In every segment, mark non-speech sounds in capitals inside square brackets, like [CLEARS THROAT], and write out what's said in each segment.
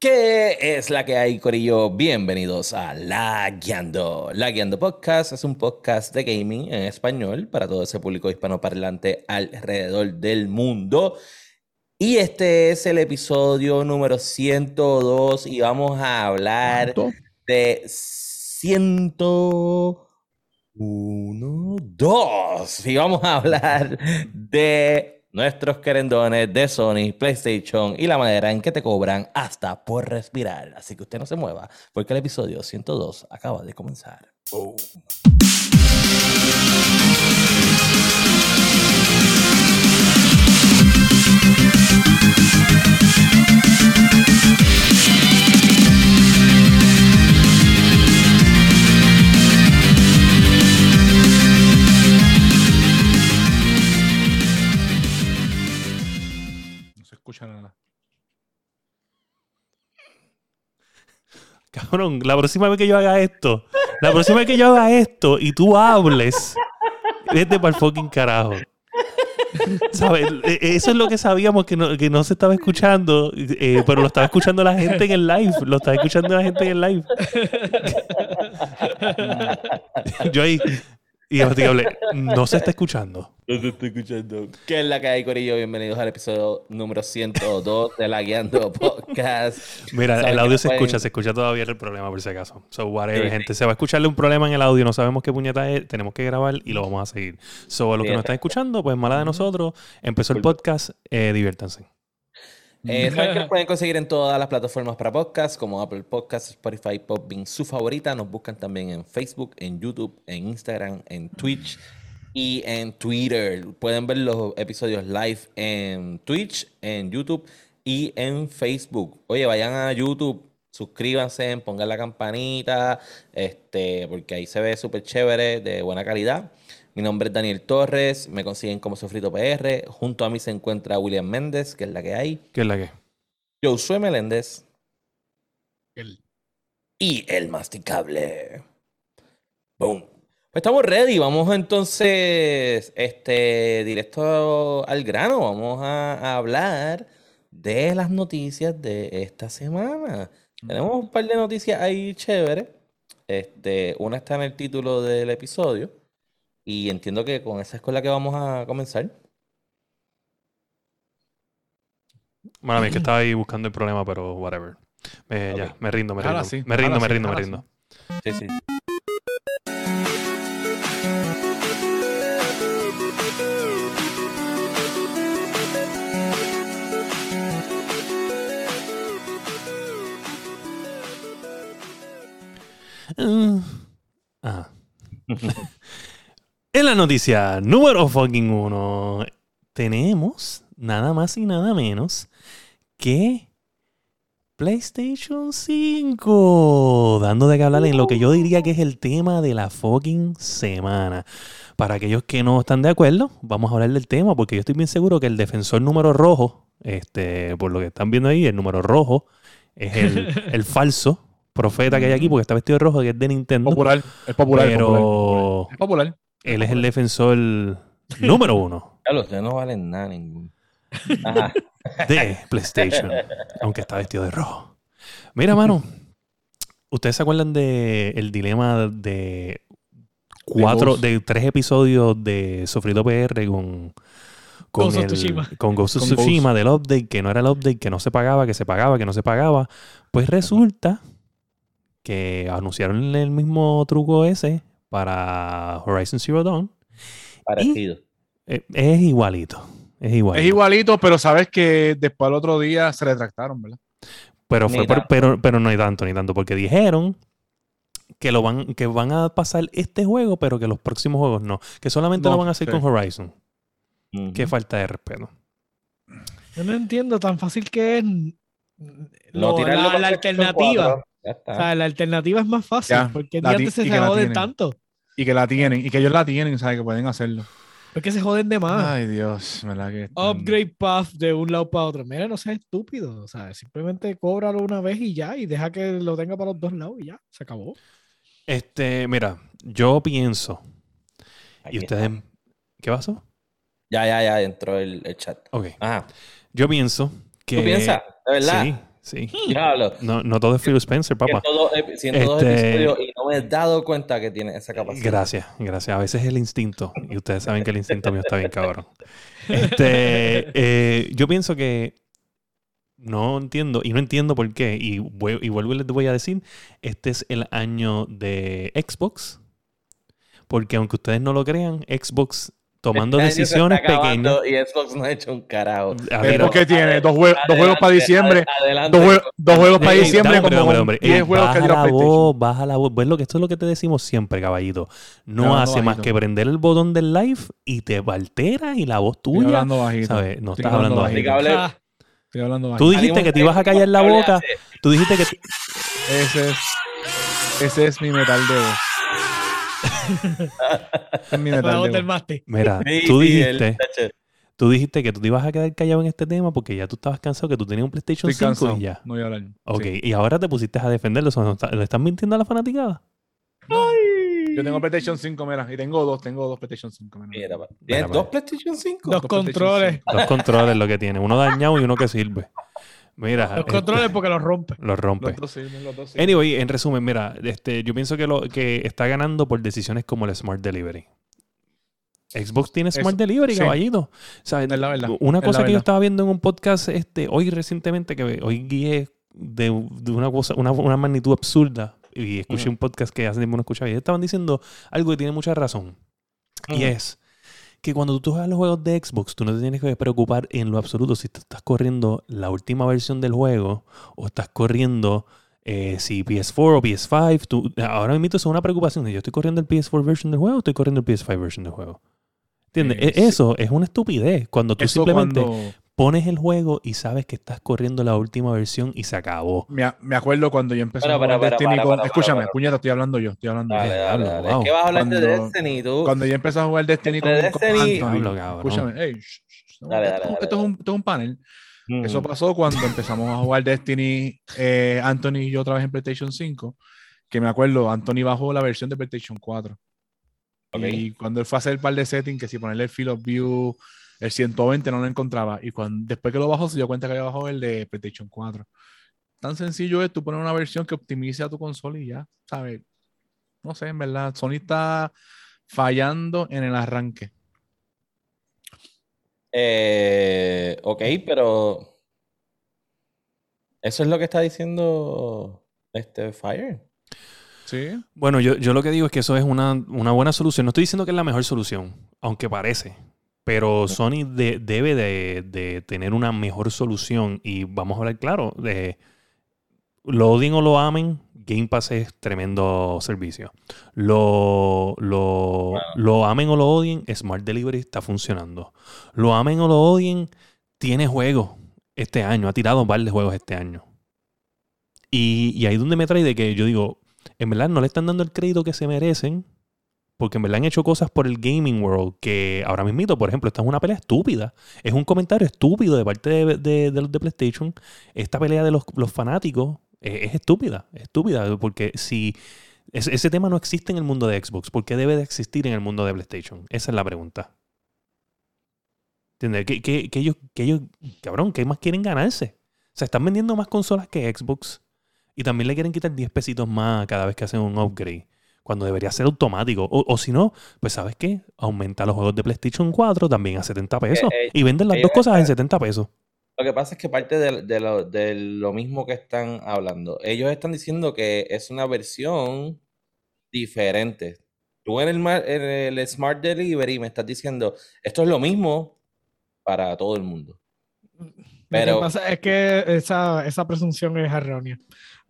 ¿Qué es la que hay, Corillo? Bienvenidos a La Guiando. La Guiando Podcast es un podcast de gaming en español para todo ese público hispanoparlante alrededor del mundo. Y este es el episodio número 102 y vamos a hablar de 101, 2. Y vamos a hablar de nuestros querendones de Sony, PlayStation y la manera en que te cobran hasta por respirar. Así que usted no se mueva, porque el episodio 102 acaba de comenzar. Cabrón, la próxima vez que yo haga esto, la próxima vez que yo haga esto y tú hables, vete para el fucking carajo. ¿Sabes? E, e, eso es lo que sabíamos que no, que no se estaba escuchando, eh, pero lo estaba escuchando la gente en el live. Lo estaba escuchando la gente en el live. [LAUGHS] yo ahí, y no se está escuchando. No se está escuchando. ¿Qué es la que hay, Corillo? Bienvenidos al episodio número 102 de La Guiando Podcast. Mira, el audio se escucha, se escucha todavía el problema, por si acaso. So, whatever, gente. Se va a escucharle un problema en el audio, no sabemos qué puñeta es, tenemos que grabar y lo vamos a seguir. So, a los que nos están escuchando, pues mala de nosotros. Empezó el podcast, eh, diviértanse. Eh, Saben que nos [LAUGHS] pueden conseguir en todas las plataformas para podcast, como Apple Podcasts, Spotify, Podbean, su favorita. Nos buscan también en Facebook, en YouTube, en Instagram, en Twitch y en Twitter. Pueden ver los episodios live en Twitch, en YouTube y en Facebook. Oye, vayan a YouTube, suscríbanse, pongan la campanita, este, porque ahí se ve súper chévere, de buena calidad. Mi nombre es Daniel Torres, me consiguen como Sofrito PR. Junto a mí se encuentra William Méndez, que es la que hay. ¿Qué es la que? Josué Meléndez. El. Y el masticable. Boom. Pues estamos ready. Vamos entonces este, directo al grano. Vamos a, hablar de las noticias de esta semana. Tenemos un par de noticias ahí chéveres. Este, una está en el título del episodio. Y entiendo que con esa escuela que vamos a comenzar. Bueno, a mí que [CLEARS THROAT] estaba ahí buscando el problema, pero whatever. Ya, me rindo, me rindo. me rindo, me rindo, me rindo. Sí, sí. Uh, ah. [LAUGHS] En la noticia número fucking uno, tenemos nada más y nada menos que PlayStation 5. Dando de qué hablar en lo que yo diría que es el tema de la fucking semana. Para aquellos que no están de acuerdo, vamos a hablar del tema porque yo estoy bien seguro que el defensor número rojo, este, por lo que están viendo ahí, el número rojo es el, [LAUGHS] falso profeta que hay aquí porque está vestido de rojo, que es de Nintendo. Popular, es popular. Pero es popular. Él es el defensor número uno. Claro, [LAUGHS] ya no valen nada ningún. De PlayStation. Aunque está vestido de rojo. Mira, mano. ¿Ustedes se acuerdan del el dilema de cuatro, de, tres episodios de Sofrito PR con, con, Ghost, el, con Ghost of Tsushima del update, que no era el update, que no se pagaba, que se pagaba, que no se pagaba? Pues resulta que anunciaron el mismo truco ese para Horizon Zero Dawn. Parecido. Eh, es igualito. Es igualito. Es igualito, pero sabes que después al otro día se retractaron, ¿verdad? Pero, fue pero, pero no hay tanto, ni tanto, porque dijeron que lo van, que van a pasar este juego, pero que los próximos juegos no. Que solamente lo van a hacer con Horizon. Qué falta de respeto. Yo no entiendo tan fácil que es la, la alternativa. O sea, la alternativa es más fácil. porque antes se joden tanto. Y que la tienen, y que ellos la tienen, ¿sabes? Que pueden hacerlo. Porque se joden de más. Ay, Dios, ¿verdad que Upgrade path de un lado para otro. Mira, no seas estúpido. O sea, simplemente cóbralo una vez y ya, y deja que lo tenga para los dos lados y ya, se acabó. Este, mira, yo pienso. y ustedes. ¿Qué pasó? Ya, ya, ya entró el, chat. Ok. Yo pienso que. ¿Tú piensas? ¿De verdad? Sí, Sí. No, no todo es Phil Spencer, papá. Siento dos este, episodios y no me he dado cuenta que tiene esa capacidad. Gracias, gracias. A veces es el instinto. Y ustedes saben que el instinto mío está bien cabrón. Este, eh, yo pienso que no entiendo, y no entiendo por qué, y, y vuelvo y les voy a decir, este es el año de Xbox, porque aunque ustedes no lo crean, Xbox tomando este decisiones pequeñas. Y Xbox no ha hecho un carajo. ¿Por qué tiene? Dos, juegos, dos juegos para diciembre. dos, dos, juegos para diciembre. Hombre, hombre, hombre. Diez juegos baja que la voz, baja la voz. Pues lo que esto es lo que te decimos siempre, caballito. No, hace más que prender el botón del live y te altera y la voz tuya. Estoy hablando bajito. ¿sabes? No estás hablando bajito. [LAUGHS] Estoy hablando bajito. Tú dijiste que te ibas a callar la boca. Tú dijiste que. Ese es. Ese es mi metal de voz. [LAUGHS] Mira, [LAUGHS] tú dijiste, tú dijiste que tú te ibas a quedar callado en este tema porque ya tú estabas cansado que tú tenías un PlayStation 5 y ya. No voy a hablar. Ok, y ahora te pusiste a defenderlo. ¿Le estás mintiendo a la fanaticada? Yo tengo PlayStation 5, mira, y tengo dos, tengo dos PlayStation 5. Mira, ¿Tienes dos PlayStation 5? Dos, controles. Dos controles lo que tiene, uno dañado y uno que sirve. Mira, los este, controles porque los rompe. Los rompe. Anyway, en resumen, mira, este, yo pienso que, lo, que está ganando por decisiones como el Smart Delivery. Xbox tiene Smart Delivery, caballito. Una cosa que yo estaba viendo en un podcast este, hoy recientemente, que hoy guié de, una cosa, una, magnitud absurda, y escuché un podcast que hace tiempo no escuchaba, y estaban diciendo algo que tiene mucha razón. Y es que cuando tú juegas los juegos de Xbox, tú no te tienes que preocupar en lo absoluto si estás corriendo la última versión del juego o estás corriendo eh, si PS4 o PS5. Tú, ahora mismo es una preocupación de yo estoy corriendo el PS4 version del juego o estoy corriendo el PS5 version del juego. ¿Entiendes? Eh, e, eso es una estupidez. Cuando tú simplemente pones el juego y sabes que estás corriendo la última versión y se acabó. Me, me acuerdo cuando yo empecé a jugar Destiny con... Escúchame, puñeta, estoy hablando yo, estoy hablando yo. Es que vas a hablar de Destiny tú. Cuando yo empecé a jugar Destiny con, Destiny... escúchame, hey, esto, es un, esto es un panel. Eso pasó cuando empezamos a jugar Destiny, eh, Anthony y yo otra vez en PlayStation 5, que me acuerdo, Anthony bajó la versión de PlayStation 4. Y cuando él fue a hacer el par de settings, que si ponerle el field of view, el 120 no lo encontraba. Y cuando, después que lo bajó, se dio cuenta que había bajado el de PlayStation 4. Tan sencillo es tú poner una versión que optimice a tu consola y ya, ¿sabes? No sé, en verdad, Sony está fallando en el arranque. Eh, ok, pero eso es lo que está diciendo este Fire. Sí. Bueno, yo, yo lo que digo es que eso es una, una, buena solución. No estoy diciendo que es la mejor solución, aunque parece. Pero Sony debe de, tener una mejor solución y vamos a hablar claro, de lo odien o lo amen, Game Pass es tremendo servicio. Lo, lo, lo amen o lo odien, Smart Delivery está funcionando. Lo amen o lo odien, tiene juegos este año, ha tirado un par de juegos este año. Y, y ahí donde me trae de que yo digo, en verdad no le están dando el crédito que se merecen porque en verdad han hecho cosas por el gaming world que ahora mismo, por ejemplo, esta es una pelea estúpida. Es un comentario estúpido de parte de, los de PlayStation. Esta pelea de los, fanáticos es, estúpida, estúpida, porque si ese tema no existe en el mundo de Xbox, ¿por qué debe de existir en el mundo de PlayStation? Esa es la pregunta. ¿Entiendes? Que, que, ellos, que ellos, cabrón, ¿qué más quieren ganarse? O sea, están vendiendo más consolas que Xbox y también le quieren quitar 10 pesitos más cada vez que hacen un upgrade cuando debería ser automático. O, si no, pues ¿sabes qué? Aumenta los juegos de PlayStation 4 también a 70 eh, pesos eh, y venden las dos cosas en 70 pesos. Lo que pasa es que parte de, lo, mismo que están hablando, ellos están diciendo que es una versión diferente. Tú en el, en el Smart Delivery me estás diciendo, esto es lo mismo para todo el mundo. Pero, lo que pasa es que esa, esa presunción es errónea.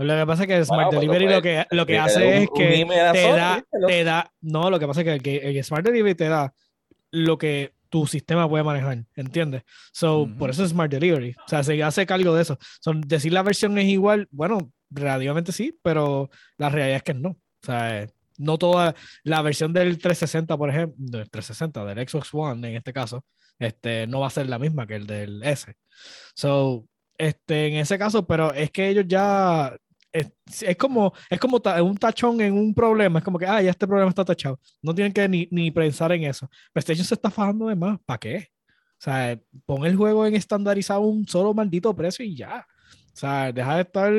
Lo que pasa es que el Smart Delivery lo que, lo que hace es que te da, te da, no, lo que pasa es que el, Smart Delivery te da lo que tu sistema puede manejar, ¿entiendes? So, por eso es Smart Delivery. O sea, se hace cargo de eso. Son decir la versión es igual, bueno, relativamente sí, pero la realidad es que no. O sea, no toda la versión del 360, por ejemplo, del 360, del Xbox One en este caso, este, no va a ser la misma que el del S. So, este, en ese caso, pero es que ellos ya es, como, es como un tachón en un problema. Es como que, ah, ya este problema está tachado. No tienen que ni, ni pensar en eso. PlayStation se está fajando de más. ¿Para qué? O sea, pon el juego en estandarizado un solo maldito precio y ya. O sea, deja de estar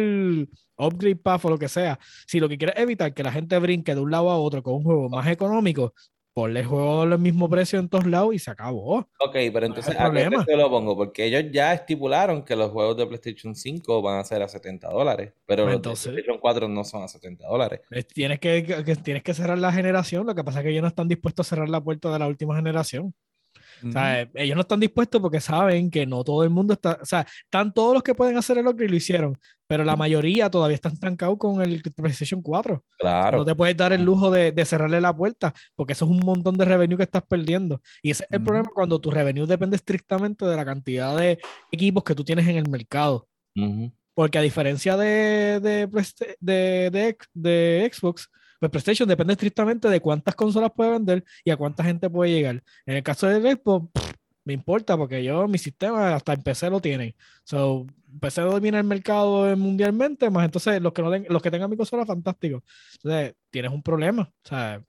upgrade path o lo que sea. Si lo que quieres es evitar que la gente brinque de un lado a otro con un juego más económico, ponle el juego al mismo precio en todos lados y se acabó. Ok, pero entonces, ¿a qué precio lo pongo? Porque ellos ya estipularon que los juegos de PlayStation 5 van a ser a 70 dólares, pero los de PlayStation 4 no son a 70 dólares. Tienes que, tienes que cerrar la generación, lo que pasa es que ellos no están dispuestos a cerrar la puerta de la última generación. O sea, ellos no están dispuestos porque saben que no todo el mundo está, o sea, están todos los que pueden hacer el upgrade y lo hicieron, pero la mayoría todavía están estancados con el PlayStation 4. Claro. No te puedes dar el lujo de, de, cerrarle la puerta porque eso es un montón de revenue que estás perdiendo. Y ese es el problema cuando tu revenue depende estrictamente de la cantidad de equipos que tú tienes en el mercado. Porque a diferencia de, de, de, de Xbox, pues PlayStation depende estrictamente de cuántas consolas puede vender y a cuánta gente puede llegar. En el caso de Xbox, me importa porque yo, mi sistema hasta en PC lo tiene. So, PC domina el mercado mundialmente, más entonces los que, no los que tengan mi consola, fantástico. Entonces, tienes un problema. O sea,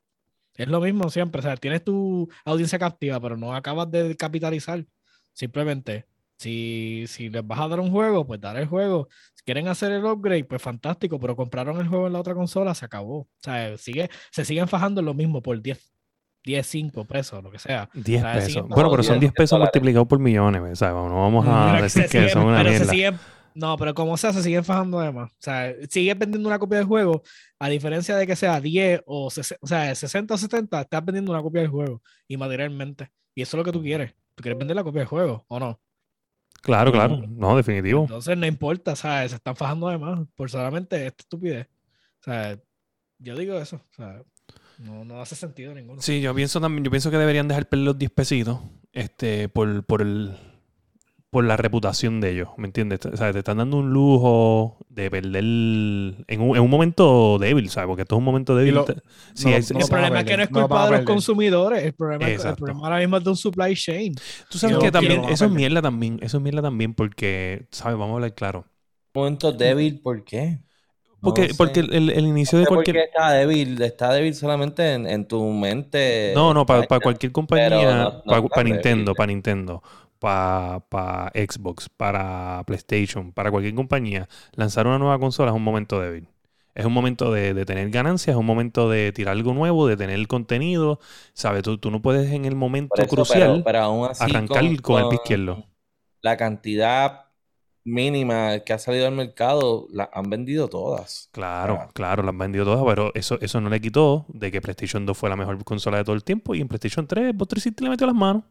es lo mismo siempre. O sea, tienes tu audiencia captiva, pero no acabas de capitalizar. Simplemente si, si les vas a dar un juego, pues dar el juego. Si quieren hacer el upgrade, pues fantástico, pero compraron el juego en la otra consola, se acabó. O sea, sigue, se siguen fajando lo mismo por 10, 10, 5 pesos, lo que sea. 10 pesos. Bueno, pero son 10 pesos multiplicados por millones, o sea, no vamos a decir que son una mierda. no, pero como sea, se siguen fajando además. O sea, sigue vendiendo una copia del juego, a diferencia de que sea 10 o, o sea, 60 o 70, estás vendiendo una copia del juego y materialmente. Y eso es lo que tú quieres. ¿Tú quieres vender la copia del juego o no? Claro, claro. No, definitivo. Entonces no importa, ¿sabes? Se están fajando además por solamente esta estupidez. O sea, yo digo eso. O sea, no, no hace sentido ninguno. Sí, yo pienso también, yo pienso que deberían dejar perder los 10 pesitos este, por, por el por la reputación de ellos, ¿me entiendes? O sea, te están dando un lujo de perder en un, en un momento débil, ¿sabes? Porque esto es un momento débil. el problema es que no es culpa de los consumidores, el problema, es, el problema ahora mismo es de un supply chain. Tú sabes que también, eso es mierda también, eso es mierda también porque, ¿sabes? Vamos a hablar claro. Momento débil, ¿por qué? Porque, porque el, el, inicio de cualquier. Porque está débil, está débil solamente en, en tu mente. No, no, para, para cualquier compañía, para, Nintendo, para Nintendo para Xbox, para PlayStation, para cualquier compañía, lanzar una nueva consola es un momento débil. Es un momento de, tener ganancias, es un momento de tirar algo nuevo, de tener contenido. ¿Sabes? Tú, tú no puedes en el momento crucial arrancar con, el pie izquierdo. La cantidad mínima que ha salido al mercado, la han vendido todas. Claro, claro, las han vendido todas, pero eso, eso no le quitó de que PlayStation 2 fue la mejor consola de todo el tiempo y en PlayStation 3 vos le metió las manos.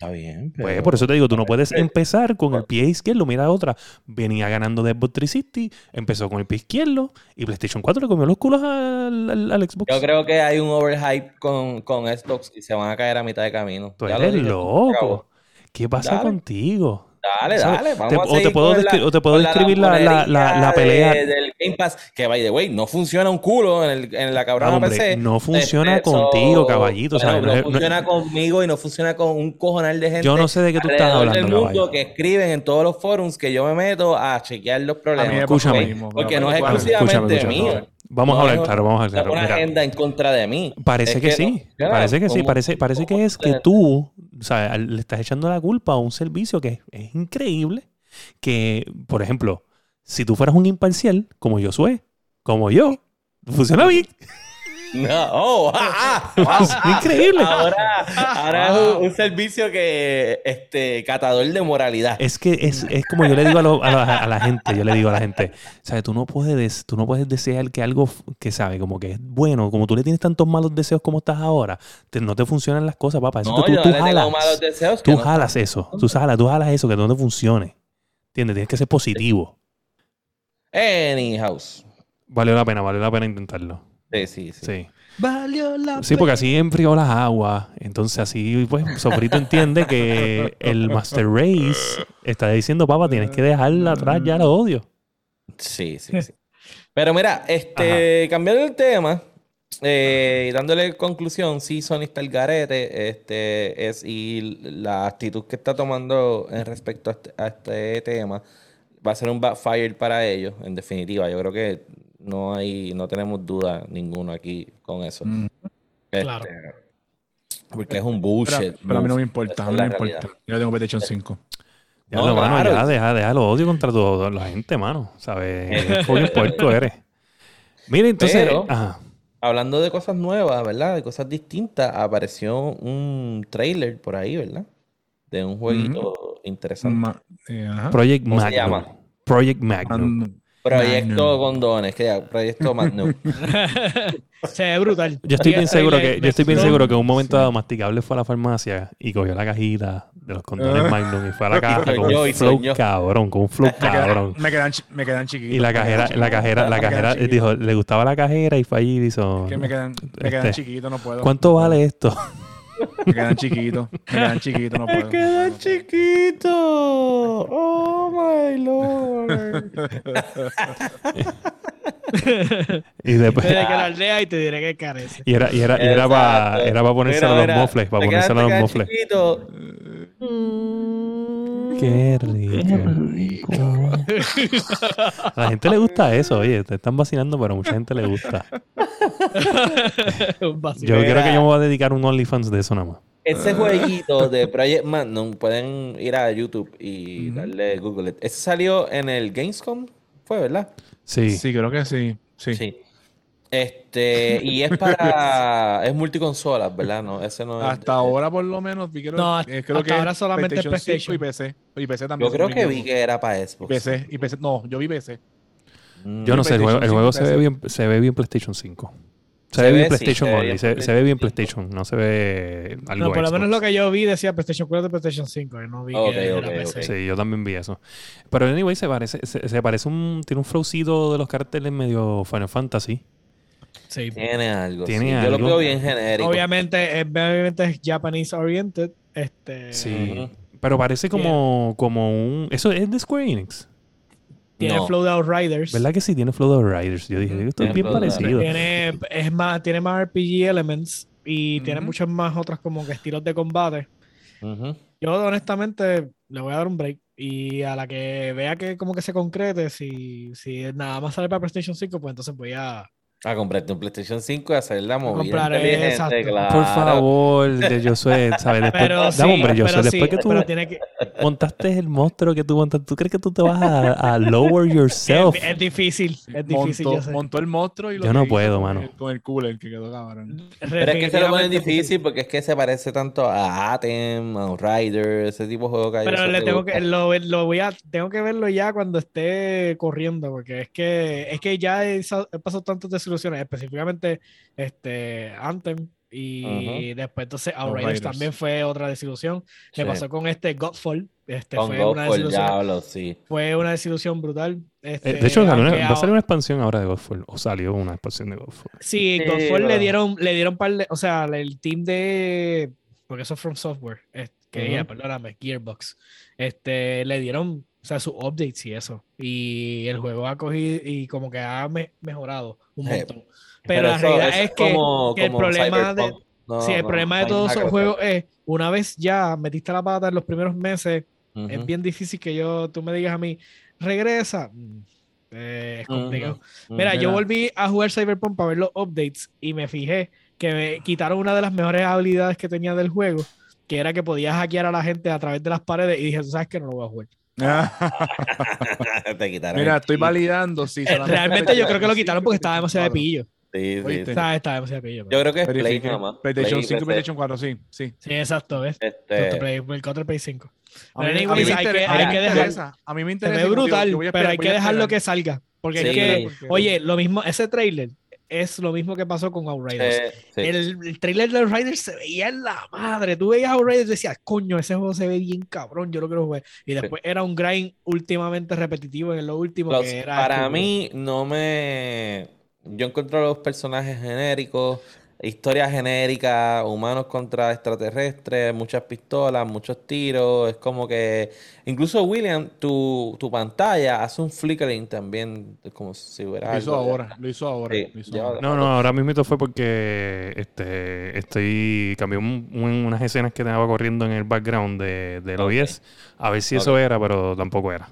Está bien. Pues por eso te digo, tú no puedes empezar con el pie izquierdo. Mira otra. Venía ganando de Xbox 360, empezó con el pie izquierdo y PlayStation 4 le comió los culos al, Xbox. Yo creo que hay un overhype con, con Xbox y se van a caer a mitad de camino. Tú eres loco. ¿Qué pasa contigo? Dale, dale, vamos o, te puedo o te puedo describir la, la, la, pelea del Game Pass, que by the way, no funciona un culo en, el, en la cabrona PC. No funciona este, contigo, caballito. no, funciona conmigo y no funciona con un cojonal de gente. Yo no sé de qué tú estás hablando. del mundo que escriben en todos los forums que yo me meto a chequear los problemas. Escúchame. Porque no es exclusivamente mío. Vamos a hablar claro, vamos a hablar claro. una agenda en contra de mí. Parece que, sí, parece que sí, parece, parece que es que tú o sea, le estás echando la culpa a un servicio que es, increíble. Que, por ejemplo, si tú fueras un imparcial, como yo soy, como yo, funciona bien. No, oh, ah, ah, increíble. Ahora, ahora es un, servicio que, este, catador de moralidad. Es que es, es como yo le digo a, a, la gente, yo le digo a la gente, ¿sabes? Tú no puedes, tú no puedes desear que algo que sabe, como que es bueno, como tú le tienes tantos malos deseos como estás ahora, no te funcionan las cosas, papá. Eso no, tú, yo tú no jalas, malos deseos tú jalas eso, tú jalas, tú jalas eso que no te funcione. ¿Entiendes? Tienes que ser positivo. Anyhow. Valió la pena, valió la pena intentarlo. Sí, sí, sí. Valió la Sí, porque así enfrió las aguas. Entonces así, pues, Sofrito entiende que el Master Race está diciendo, papá, tienes que dejarla atrás, ya lo odio. Sí, sí, sí. Pero mira, este, cambiando el tema eh, y dándole conclusión, sí, Sony está el garete, este, es, y la actitud que está tomando en respecto a este, a este tema va a ser un backfire para ellos, en definitiva. Yo creo que no hay, no tenemos duda ninguno aquí con eso. Mm. Este, claro. Porque es un bullshit. Pero, a mí no me importa, a mí no me importa. Yo tengo PlayStation 5. Ya lo, mano, ya deja, deja lo odio contra toda la gente, mano. ¿Sabes? [LAUGHS] Qué puerco eres. Mira, entonces. hablando de cosas nuevas, ¿verdad? De cosas distintas, apareció un trailer por ahí, ¿verdad? De un jueguito interesante. Eh, Project Magnum. Project Magnum. Proyecto Condones, que proyecto Magnum. [LAUGHS] Se ve brutal. Yo estoy bien seguro que, yo estoy bien seguro que en un momento dado masticable fue a la farmacia y cogió la cajita de los condones ah. Magnum y fue a la [LAUGHS] caja con un flow cabrón, con un flow [LAUGHS] cabrón. Me quedan, me quedan chiquitos. Y la cajera, la cajera, la cajera dijo, le gustaba la cajera y fue allí y hizo. Que me quedan, me quedan este, chiquitos, no puedo. ¿Cuánto vale esto? Me quedan chiquitos. Me quedan chiquitos, no puedo. Me quedan chiquitos. Oh my lord. y después. que lo lea y te diré que carece. Y era, y era, y era para era para ponerse a los mofles. Para ponerse a los mofles. Qué rico. [LAUGHS] A la gente le gusta eso, oye, te están vacilando, pero a mucha gente le gusta. [LAUGHS] yo creo que yo me voy a dedicar un OnlyFans de eso nada más. Ese jueguito de [LAUGHS] Project Magnum pueden ir a YouTube y darle Google. Ese salió en el Gamescom, fue, ¿verdad? Sí. Sí, creo que sí. Sí. sí. Este, y es para. [LAUGHS] es multiconsolas, ¿verdad? No, ese no es, Hasta ahora, por lo menos, vi que no, eh, creo que ahora solamente PlayStation, y PC. Y PC también. Yo creo que vi que era para Xbox. PC, y PC. No, yo vi PC. Mm. Yo no sé, el juego, el juego se, ve bien, se ve bien PlayStation 5. Se, ve bien PlayStation only, se, ve bien PlayStation, no se ve algo No, por lo menos lo que yo vi decía PlayStation 4 y PlayStation 5, no vi que era PC. Sí, yo también vi eso. Pero anyway, se parece, se, parece un, tiene un flowcito de los carteles medio Final Fantasy. Tiene algo. Yo lo veo bien genérico. Obviamente, obviamente es Japanese oriented. Este, sí. Pero parece como, como un. ¿Eso es de Square Enix? Tiene no. Flow Riders ¿Verdad que sí? Tiene Flow Riders Yo dije, esto es bien parecido. Tiene, es más, tiene más RPG elements y tiene muchas más otras como que estilos de combate. Yo honestamente le voy a dar un break. Y a la que vea que como que se concrete, si, si nada más sale para PlayStation 5, pues entonces voy a, a comprarte un PlayStation 5 y hacer la movida inteligente, claro. Por favor, de Josué, ¿sabes? Después, pero sí, hombre, Josué, después que tú que... montaste el monstruo que tú montaste, ¿tú crees que tú te vas a, a lower yourself? Es, es, difícil, es difícil. Montó, el monstruo y lo Yo no puedo, mano. Con el cooler que quedó cabrón. Pero es que se lo ponen difícil porque es que se parece tanto a Atem, a Rider, ese tipo de juego que hay. Pero le tengo que, lo, lo, voy a, tengo que verlo ya cuando esté corriendo, porque es que, es que ya he, he pasado tantas específicamente este, Anthem. Y después entonces Outriders también fue otra desilusión. que pasó con este Godfall. Este fue una desilusión. Fue una desilusión brutal. Este, de hecho, va a salir una expansión ahora de Godfall. O salió una expansión de Godfall. Sí, Godfall le dieron, le dieron par de. O sea, el team de. Porque eso es From Software. que ya, perdóname, Gearbox. Este, le dieron sea, sus updates y eso. Y el juego ha cogido y como que ha mejorado un montón. Pero, la realidad es, que, el problema de. el problema de todos esos juegos es, una vez ya metiste la pata en los primeros meses, es bien difícil que yo, tú me digas a mí, regresa. Mm, eh, es complicado. Mira, yo volví a jugar Cyberpunk para ver los updates y me fijé que me quitaron una de las mejores habilidades que tenía del juego, que era que podías hackear a la gente a través de las paredes y dije, tú sabes que no lo voy a jugar. [LAUGHS] Mira, estoy validando. Sí, eh, Realmente yo creo que lo quitaron porque estaba demasiado de pillo. Sí, sí, Está, está demasiado pillo. Yo creo que es Play nada más. PlayStation 5 y PlayStation 4, sí. Sí, sí exacto, ¿ves? Este... Play, el 4 Play 5. A mí, hay, que, hay que dejar. A mí me interesa. Se ve brutal, pero hay que dejarlo que salga. Porque es que, oye, lo mismo, ese trailer es lo mismo que pasó con Outriders. El, trailer de Outriders se veía en la madre. Tú veías Outriders y decías, coño, ese juego se ve bien cabrón, yo lo quiero jugar. Y después era un grind últimamente repetitivo en lo último que era. Para mí, no me yo encuentro los personajes genéricos, historia genérica, humanos contra extraterrestres, muchas pistolas, muchos tiros. Es como que. Incluso William, tu, tu pantalla hace un flickering también, como si hubiera. Lo hizo ahora, lo hizo ahora. No, no, ahora mismo fue porque este estoy. Cambié unas escenas que tenía corriendo en el background de, del OBS. A ver si eso era, pero tampoco era.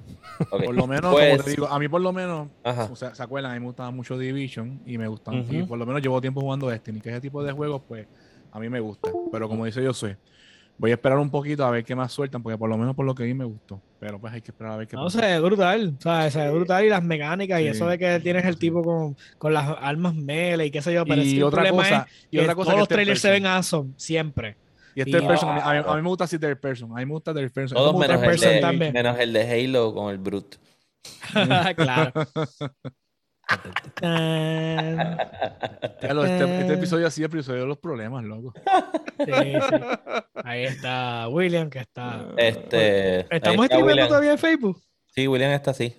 Por lo menos, como te pues digo, a mí por lo menos, o sea, ¿se acuerdan? A mí me gustaba mucho Division y me gustan. Y por lo menos llevo tiempo jugando Destiny, que ese tipo de juegos, pues, a mí me gusta. Pero como dice yo sé, Voy a esperar un poquito a ver qué más sueltan, porque por lo menos por lo que vi me gustó. Pero pues hay que esperar a ver qué No, sé, es brutal. O sea, se ve brutal y las mecánicas y eso de que tienes el tipo con, con las armas melee y qué sé yo. Pero y otra cosa, y otra cosa todos los trailers se ven awesome, siempre. Y este person, a, mí, me gusta así third person. A mí me gusta third person. Todos menos, el de, también. menos el de Halo con el Brute. [LAUGHS] claro. [LAUGHS] este, este, episodio así episodio de los problemas, loco. Ahí está William, que está. Este, ¿Estamos escribiendo todavía en Facebook? Sí, William está así.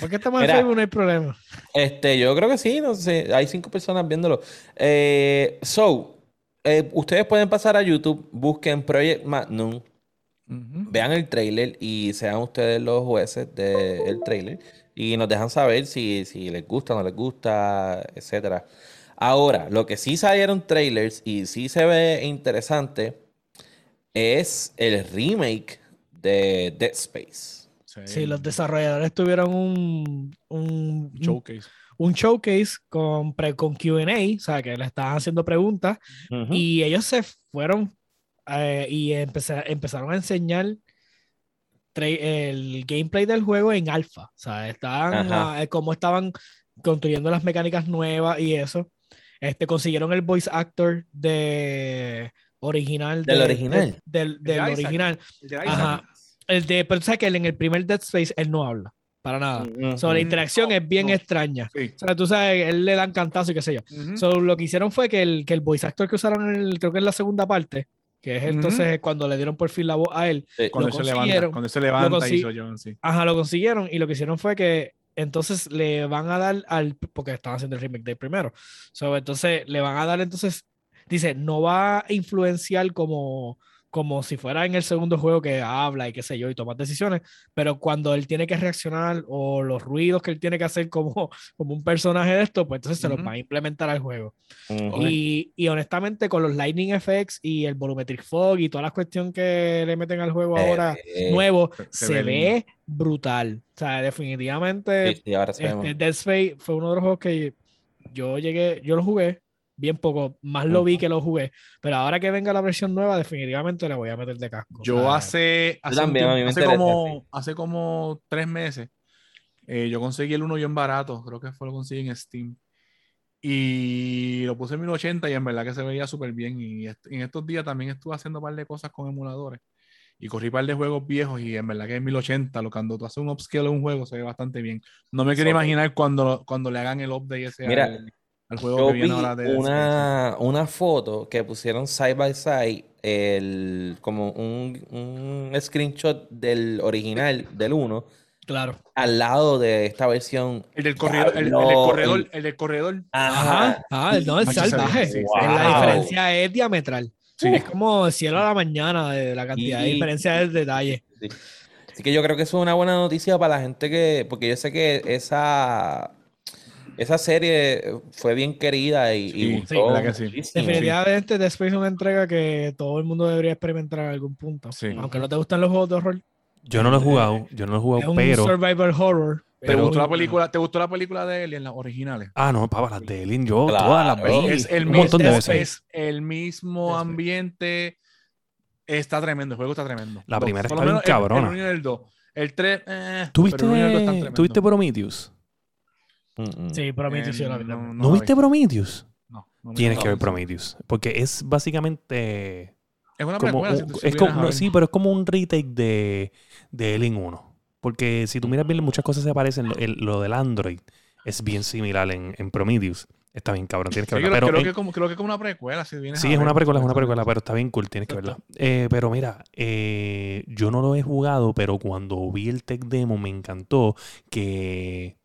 ¿Por qué estamos en Facebook? No hay problema. Este, yo creo que sí, no sé. Hay cinco personas viéndolo. Eh, so, eh, ustedes pueden pasar a YouTube, busquen Project Magnum Vean el trailer y sean ustedes los jueces del trailer y nos dejan saber si, si les gusta, no les gusta, etcétera. Ahora, lo que sí salieron trailers y sí se ve interesante es el remake de Dead Space. Sí, los desarrolladores tuvieron un, un showcase. Un showcase con, con QA, o sea, que le estaban haciendo preguntas y ellos se fueron eh, y empezaron a enseñar el gameplay del juego en alfa. O sea, estaban, eh, como estaban construyendo las mecánicas nuevas y eso. Este, consiguieron el voice actor de original. Del original. del, original. El de, pero sabes que en el primer Dead Space él no habla. Para nada. la interacción es bien extraña. O sea, tú sabes, él le dan cantazo y qué sé yo. lo que hicieron fue que el, que el voice actor que usaron, en el, creo que en la segunda parte, que es entonces cuando le dieron por fin la voz a él. Cuando, se levanta, cuando se levanta, hizo John, sí. Ajá, lo consiguieron y lo que hicieron fue que entonces le van a dar al, porque estaban haciendo el remake del primero, so, entonces le van a dar entonces, dice, no va a influenciar como como si fuera en el segundo juego que habla y qué sé yo y toma decisiones, pero cuando él tiene que reaccionar o los ruidos que él tiene que hacer como, [LAUGHS] como un personaje de esto, pues entonces se los va a implementar al juego. y, y, honestamente con los Lightning Effects y el Volumetric Fog y toda la cuestión que le meten al juego ahora eh, nuevo, se, ve, brutal. O sea, definitivamente sí, este, Dead Space fue uno de los juegos que yo llegué, yo lo jugué, bien poco, más lo vi que lo jugué, pero ahora que venga la versión nueva, definitivamente le voy a meter de casco. Yo hace, hace, como, hace como tres meses, eh, yo conseguí el uno bien barato, creo que fue lo conseguí en Steam. Y lo puse en 1080 y en verdad que se veía súper bien. Y en estos días también estuve haciendo un par de cosas con emuladores. Y corrí un par de juegos viejos y en verdad que en 1080, lo, cuando tú haces un upscale de un juego, se ve bastante bien. No me quiero imaginar cuando, cuando le hagan el update ese Mira, juego vi una, una foto que pusieron side by side, el, como un, un screenshot del original, del 1. Claro. Al lado de esta versión. El del corredor. El, corredor. El del corredor. Ajá. Ah, no, es salvaje. La diferencia es diametral. Sí. Es como cielo a la mañana de la cantidad de diferencia del detalle. Así que yo creo que eso es una buena noticia para la gente que. Porque yo sé que esa esa serie fue bien querida y, y sí, que sí. Definitivamente Space es una entrega que todo el mundo debería experimentar en algún punto. Aunque no te gustan los juegos de horror. Yo no lo he jugado, yo no lo he jugado, es un survival horror. ¿Te gustó, la película, ¿Te gustó la película de Alien, las originales? Ah, no, para las de Alien, yo todas las vi. Es el, un montón de veces. Es el mismo ambiente. Está tremendo, el juego está tremendo. La primera está bien cabrona. El, el 2. El 3, eh, ¿Tuviste, ¿Tuviste Prometheus? Sí, Prometheus no, no, viste Prometheus? No. Tienes que ver Prometheus. Porque es básicamente. Es una precuela. es como, sí, pero es como un retake de, de Alien 1. Porque si tú miras bien, muchas cosas se parecen. Lo, del Android es bien similar en, en Prometheus. Está bien, cabrón, tienes que verla. pero, creo, que como, creo que como una precuela. Si sí, es una precuela, es una precuela, pero está bien cool, tienes que verla. Eh, pero mira, eh, yo no lo he jugado, pero cuando vi el tech demo me encantó que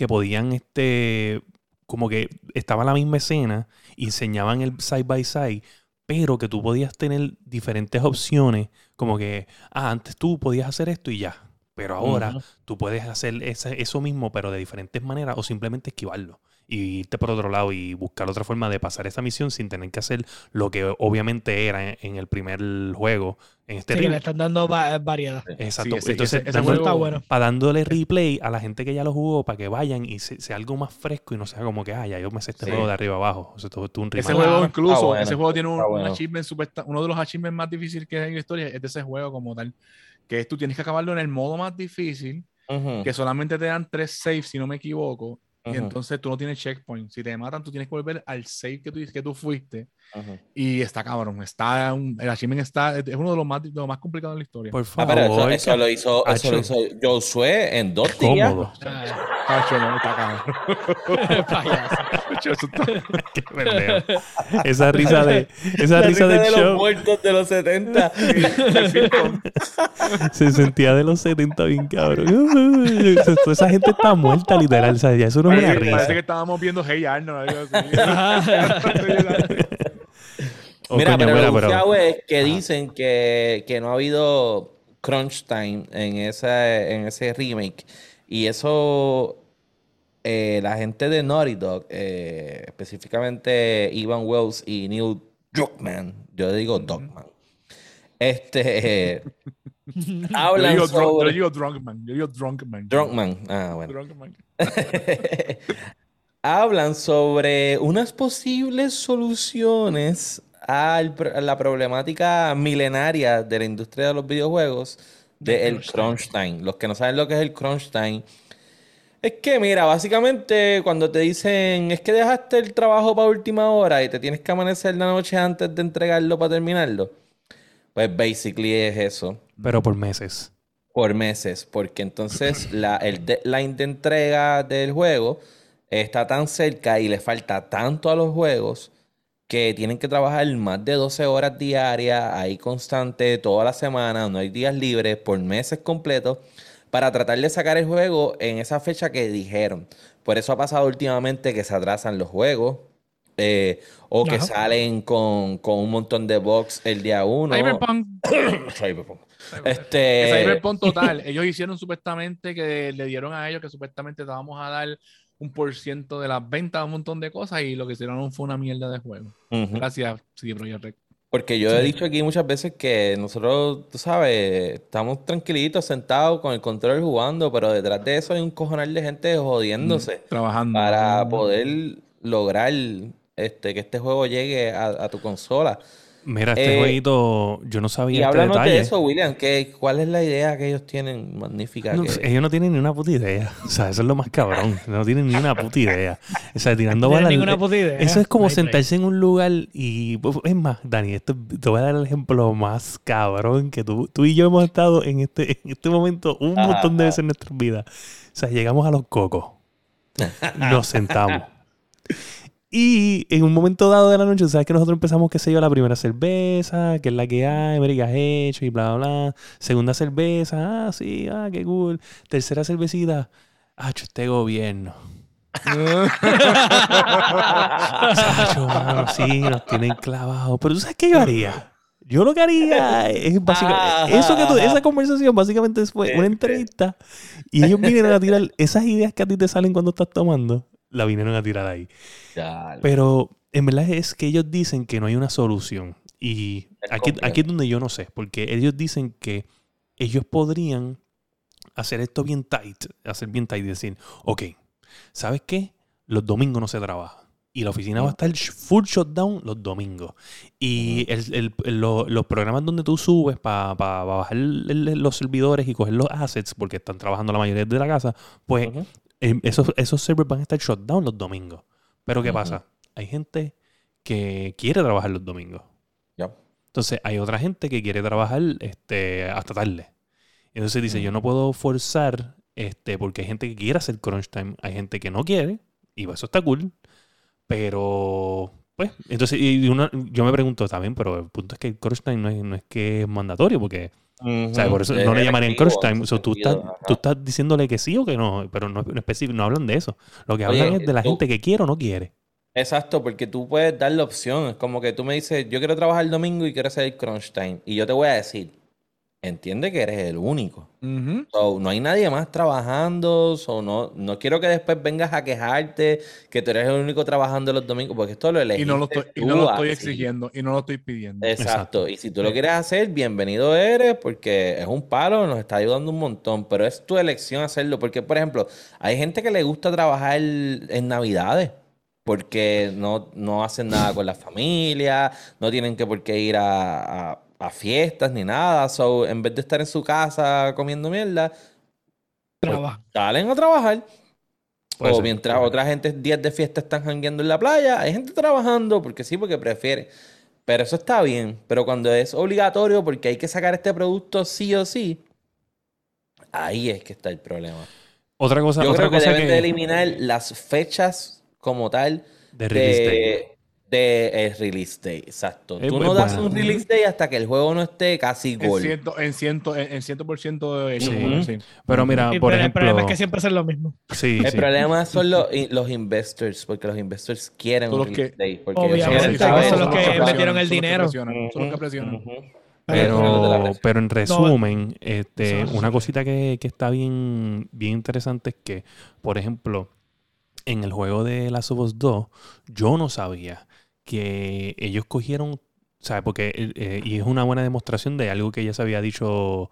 que podían, este, como que estaba la misma escena y enseñaban el side by side, pero que tú podías tener diferentes opciones, como que, ah, antes tú podías hacer esto y ya, pero ahora tú puedes hacer eso mismo, pero de diferentes maneras o simplemente esquivarlo. Y irte por otro lado y buscar otra forma de pasar esa misión sin tener que hacer lo que obviamente era en, el primer juego. En este sí, le están dando variedad. Exacto. Entonces, está bueno. para dándole replay a la gente que ya lo jugó para que vayan y sea, algo más fresco y no sea como que, ah, ya yo me sé este juego de arriba abajo. O sea, todo, un ese juego incluso, ese juego tiene un, achievement uno de los achievements más difíciles que hay en la historia es de ese juego como tal. Que es tú tienes que acabarlo en el modo más difícil, que solamente te dan tres saves, si no me equivoco, y entonces tú no tienes checkpoint. Si te matan, tú tienes que volver al save que tú, que tú fuiste. Y está cabrón. Está el achievement está, es uno de los más, de los más complicados de la historia. Por favor. Ah, pero eso, lo hizo, eso lo hizo Josué en dos días. Pacho, no, está cabrón. [LAUGHS] [LAUGHS] Qué Esa risa de. Esa risa, de, de los muertos de los 70. [LAUGHS] Se sentía de los 70 bien cabrón. Esa gente está muerta, literal. O sea, ya eso no es una risa. Parece que estábamos viendo Hey Arnold. Algo así. Mira, pero lo es que dicen que, que, no ha habido crunch time en, esa, en ese remake. Y eso, eh, la gente de Naughty Dog, eh, específicamente Ivan Wells y Neil Druckmann, yo digo Dogman, este, [LAUGHS] [LAUGHS] hablan yo digo, sobre... Yo digo Drunkman, yo digo Drunkman. Drunkman, ah, bueno. Drunkman. [LAUGHS] hablan sobre unas posibles soluciones a la problemática milenaria de la industria de los videojuegos del crunch time. Los que no saben lo que es el crunch time, es que mira, básicamente cuando te dicen es que dejaste el trabajo para última hora y te tienes que amanecer la noche antes de entregarlo para terminarlo, pues basically es eso. Pero por meses. Por meses, porque entonces la, el deadline de entrega del juego está tan cerca y le falta tanto a los juegos que tienen que trabajar más de 12 horas diarias, ahí constante, toda la semana, no hay días libres, por meses completos, para tratar de sacar el juego en esa fecha que dijeron. Por eso ha pasado últimamente que se atrasan los juegos. Eh, o que salen con, un montón de box el día uno. Cyberpunk. [COUGHS] Cyberpunk. Este... Cyberpunk total. ellos hicieron supuestamente que le dieron a ellos que supuestamente te vamos a dar un por ciento de las ventas, un montón de cosas, y lo que hicieron fue una mierda de juego. Gracias, CD Projekt Porque yo he dicho aquí muchas veces que nosotros, tú sabes, estamos tranquilitos, sentados con el control jugando, pero detrás de eso hay un cojonal de gente jodiéndose. Mm, trabajando. Para poder lograr este, que este juego llegue a tu consola. Mira, este eh, jueguito, yo no sabía y este detalle. de eso, William, ¿cuál es la idea que ellos tienen magnífica? Ellos no tienen ni una puta idea. O sea, eso es lo más cabrón. [LAUGHS] No tienen ni una puta idea. O sea, tirando no balas. ninguna puta idea. Eso es como sentarse en un lugar y... Pues, es más, Dani, esto, te voy a dar el ejemplo más cabrón que tú, tú y yo hemos estado en este, en este momento un montón de veces en nuestras vidas. O sea, llegamos a los cocos. [LAUGHS] Nos sentamos. Y en un momento dado de la noche, sabes que nosotros empezamos, qué sé yo, la primera cerveza, que es la que hay, América has hecho y bla, bla, bla. Segunda cerveza, ah, sí, ah, qué cool. Tercera cervecita, ah, este gobierno. [LAUGHS] Sacho, sí, nos tienen clavados. Pero tú sabes qué yo haría. Yo lo que haría es básicamente. Eso que tú, esa conversación básicamente fue una entrevista. Y ellos vinieron a tirar esas ideas que a ti te salen cuando estás tomando la vinieron a tirar ahí. Pero en verdad es que ellos dicen que no hay una solución. Y aquí, aquí es donde yo no sé, porque ellos dicen que ellos podrían hacer esto bien tight, hacer bien tight y decir, ok, ¿sabes qué? Los domingos no se trabaja. Y la oficina va a estar full shutdown los domingos. Y los programas donde tú subes para bajar los servidores y coger los assets, porque están trabajando la mayoría de la casa, pues Em, esos, esos servers van a estar shut down los domingos. Pero ¿qué pasa? Hay gente que quiere trabajar los domingos. Entonces hay otra gente que quiere trabajar este, hasta tarde. Entonces dice, yo no puedo forzar, este, porque hay gente que quiere hacer crunch time, hay gente que no quiere, y eso está cool. Pero, pues, entonces, y yo me pregunto también, pero el punto es que el crunch time no es, no es que es mandatorio, porque por eso no le llamarían crunch time. tú, estás, tú estás diciéndole que sí o que no, pero no, específico, no hablan de eso. Lo que hablan es de la gente que quiere o no quiere. Exacto, porque tú puedes dar la opción. Es como que tú me dices, yo quiero trabajar el domingo y quiero hacer el crunch time. Y yo te voy a decir, entiende que eres el único. no hay nadie más trabajando. no, no quiero que después vengas a quejarte que tú eres el único trabajando los domingos, porque esto lo elegiste Y no lo estoy, y no lo estoy exigiendo y no lo estoy pidiendo. Exacto. Y si tú lo quieres hacer, bienvenido eres, porque es un palo, nos está ayudando un montón, pero es tu elección hacerlo. Porque, por ejemplo, hay gente que le gusta trabajar en Navidades porque no, no hacen nada con la familia, no tienen que por qué ir a a fiestas ni nada. So, en vez de estar en su casa comiendo mierda, pues, salen a trabajar. o mientras otra gente días de fiesta están jangueando en la playa, hay gente trabajando porque sí, porque prefiere. Pero eso está bien. Pero cuando es obligatorio porque hay que sacar este producto sí o sí, ahí es que está el problema. Otra cosa, Yo creo que deben de eliminar las fechas como tal de, de de el release day, exacto. Tú no das un release day hasta que el juego no esté casi gol. En ciento, en, ciento, por ciento de sí. Pero mira, por ejemplo... El problema es que siempre hacen lo mismo. Sí, el problema son los, los investors, porque los investors quieren un release day. Porque obviamente, son, los que metieron el dinero. Son los que presionan. Pero, pero en resumen, este, una cosita que, que está bien, bien interesante es que, por ejemplo, en el juego de Last of Us 2, yo no sabía que ellos cogieron, ¿sabes? Porque, eh, eh, y es una buena demostración de algo que ya se había dicho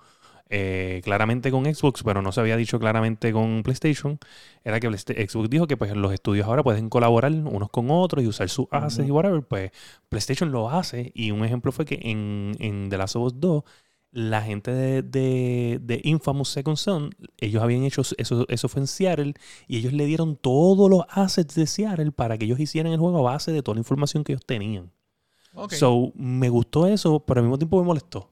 eh, claramente con Xbox, pero no se había dicho claramente con PlayStation, era que Xbox dijo que pues los estudios ahora pueden colaborar unos con otros y usar sus assets y whatever, pues PlayStation lo hace y un ejemplo fue que en, en The Last of Us 2 la gente de, de, Infamous Second Son, ellos habían hecho eso, eso fue en Seattle y ellos le dieron todos los assets de Seattle para que ellos hicieran el juego a base de toda la información que ellos tenían. So, me gustó eso, pero al mismo tiempo me molestó.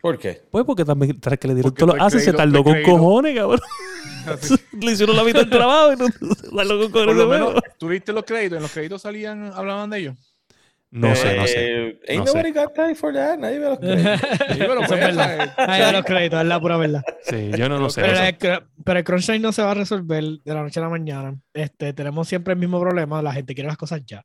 ¿Por qué? Pues porque también tras que le dieron todos los assets se tardó con cojones, cabrón. [LAUGHS] [LAUGHS] le hicieron la mitad del trabajo y no [LAUGHS] se tardó con cojones. Por lo menos, ¿tuviste los créditos? ¿En los créditos salían, hablaban de ellos? No sé, no sé. Eh, ain't nobody got time for that. Nadie ve los créditos. [LAUGHS] Eso es verdad. Nadie ve los créditos, es la pura verdad. Sí, yo no lo sé. Pero, el, pero el crunch no se va a resolver de la noche a la mañana. Este, tenemos siempre el mismo problema. La gente quiere las cosas ya.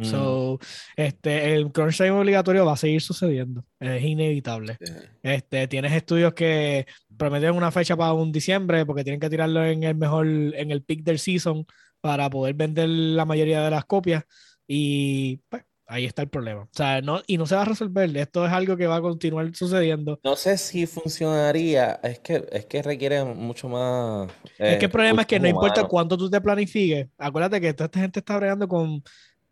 Mm. So, este, el crunch time obligatorio va a seguir sucediendo. Es inevitable. Este, tienes estudios que prometen una fecha para un diciembre porque tienen que tirarlo en el mejor, en el peak del season para poder vender la mayoría de las copias. Y pues, Ahí está el problema. O sea, no, y no se va a resolver. Esto es algo que va a continuar sucediendo. No sé si funcionaría. Es que, es que requiere mucho más. es que el problema es que no importa cuánto tú te planifiques. Acuérdate que toda esta gente está bregando con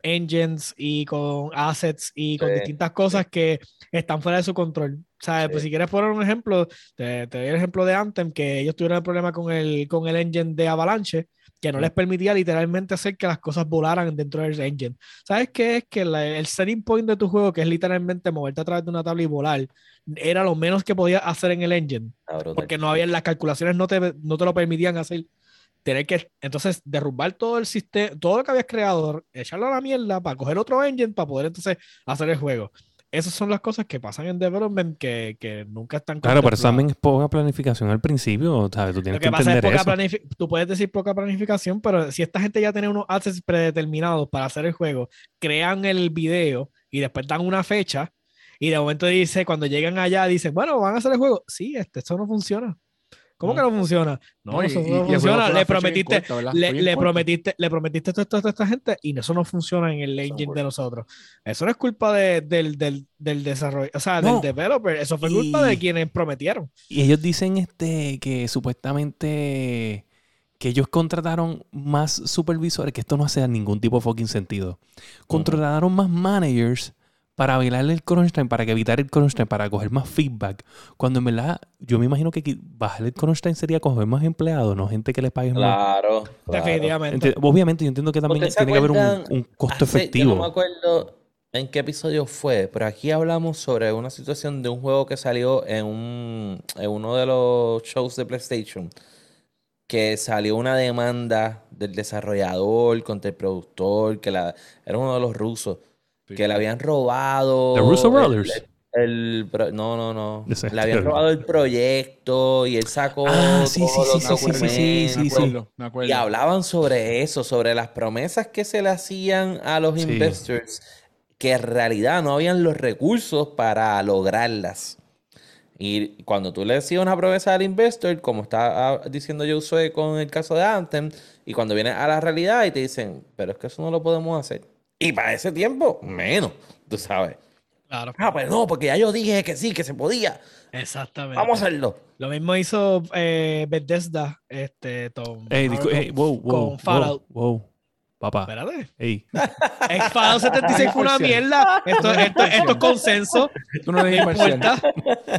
engines y con assets y con distintas cosas que están fuera de su control. O sea, pues si quieres poner un ejemplo, te, te doy el ejemplo de Anthem, que ellos tuvieron el problema con el, con el engine de Avalanche que no les permitía literalmente hacer que las cosas volaran dentro del engine. ¿Sabes qué es? Que el setting point de tu juego, que es literalmente moverte a través de una tabla y volar, era lo menos que podías hacer en el engine. porque no había, las calculaciones no te, no te lo permitían hacer. Tener que, entonces, derrumbar todo el sistema, todo lo que habías creado, echarlo a la mierda para coger otro engine para poder entonces hacer el juego esas son las cosas que pasan en development que, que nunca están Claro, pero eso también es poca planificación al principio, ¿sabes? Tú tienes que, entender eso. Tú puedes decir poca planificación, pero si esta gente ya tiene unos assets predeterminados para hacer el juego, crean el video y después dan una fecha y de momento dice, cuando llegan allá, dicen, bueno, van a hacer el juego. Sí, este, esto no funciona. ¿Cómo que no funciona? No, eso no funciona. Le prometiste, le, prometiste, le prometiste esto, a esta gente y eso no funciona en el engine de nosotros. Eso no es culpa del, del, del, desarrollo, o sea, del developer. Eso fue culpa de quienes prometieron. Y ellos dicen este que supuestamente que ellos contrataron más supervisores, que esto no hace ningún tipo de fucking sentido. Contrataron más managers para bailarle el crunch time, para que evitar el crunch time, para coger más feedback. Cuando en verdad, yo me imagino que bajar el crunch time sería coger más empleados, no gente que les pague más. Claro. Definitivamente. obviamente, yo entiendo que también tiene que haber un, costo efectivo. Yo no me acuerdo en qué episodio fue, pero aquí hablamos sobre una situación de un juego que salió en, un, en uno de los shows de PlayStation. Que salió una demanda del desarrollador contra el productor, que la, era uno de los rusos que le habían robado. The Russo Brothers. El, no, no, no. Le habían robado el proyecto y él sacó ah, sí, sí, sí, sí, sí, sí, sí, me acuerdo. Y hablaban sobre eso, sobre las promesas que se le hacían a los investors, que en realidad no habían los recursos para lograrlas. Y cuando tú le decías una promesa al investor, como está ah, diciendo Josué con el caso de Anthem, y cuando viene a la realidad y te dicen, pero es que eso no lo podemos hacer. Y para ese tiempo, menos, tú sabes. Claro. Ah, pues no, porque ya yo dije que sí, que se podía. Exactamente. Vamos a hacerlo. Lo mismo hizo eh, Bethesda, este, Tom. con Fallout. wow. Papá. Espérate. Ey. Fallout 76 fue una mierda. Esto, esto, esto es consenso. Tú no, eres.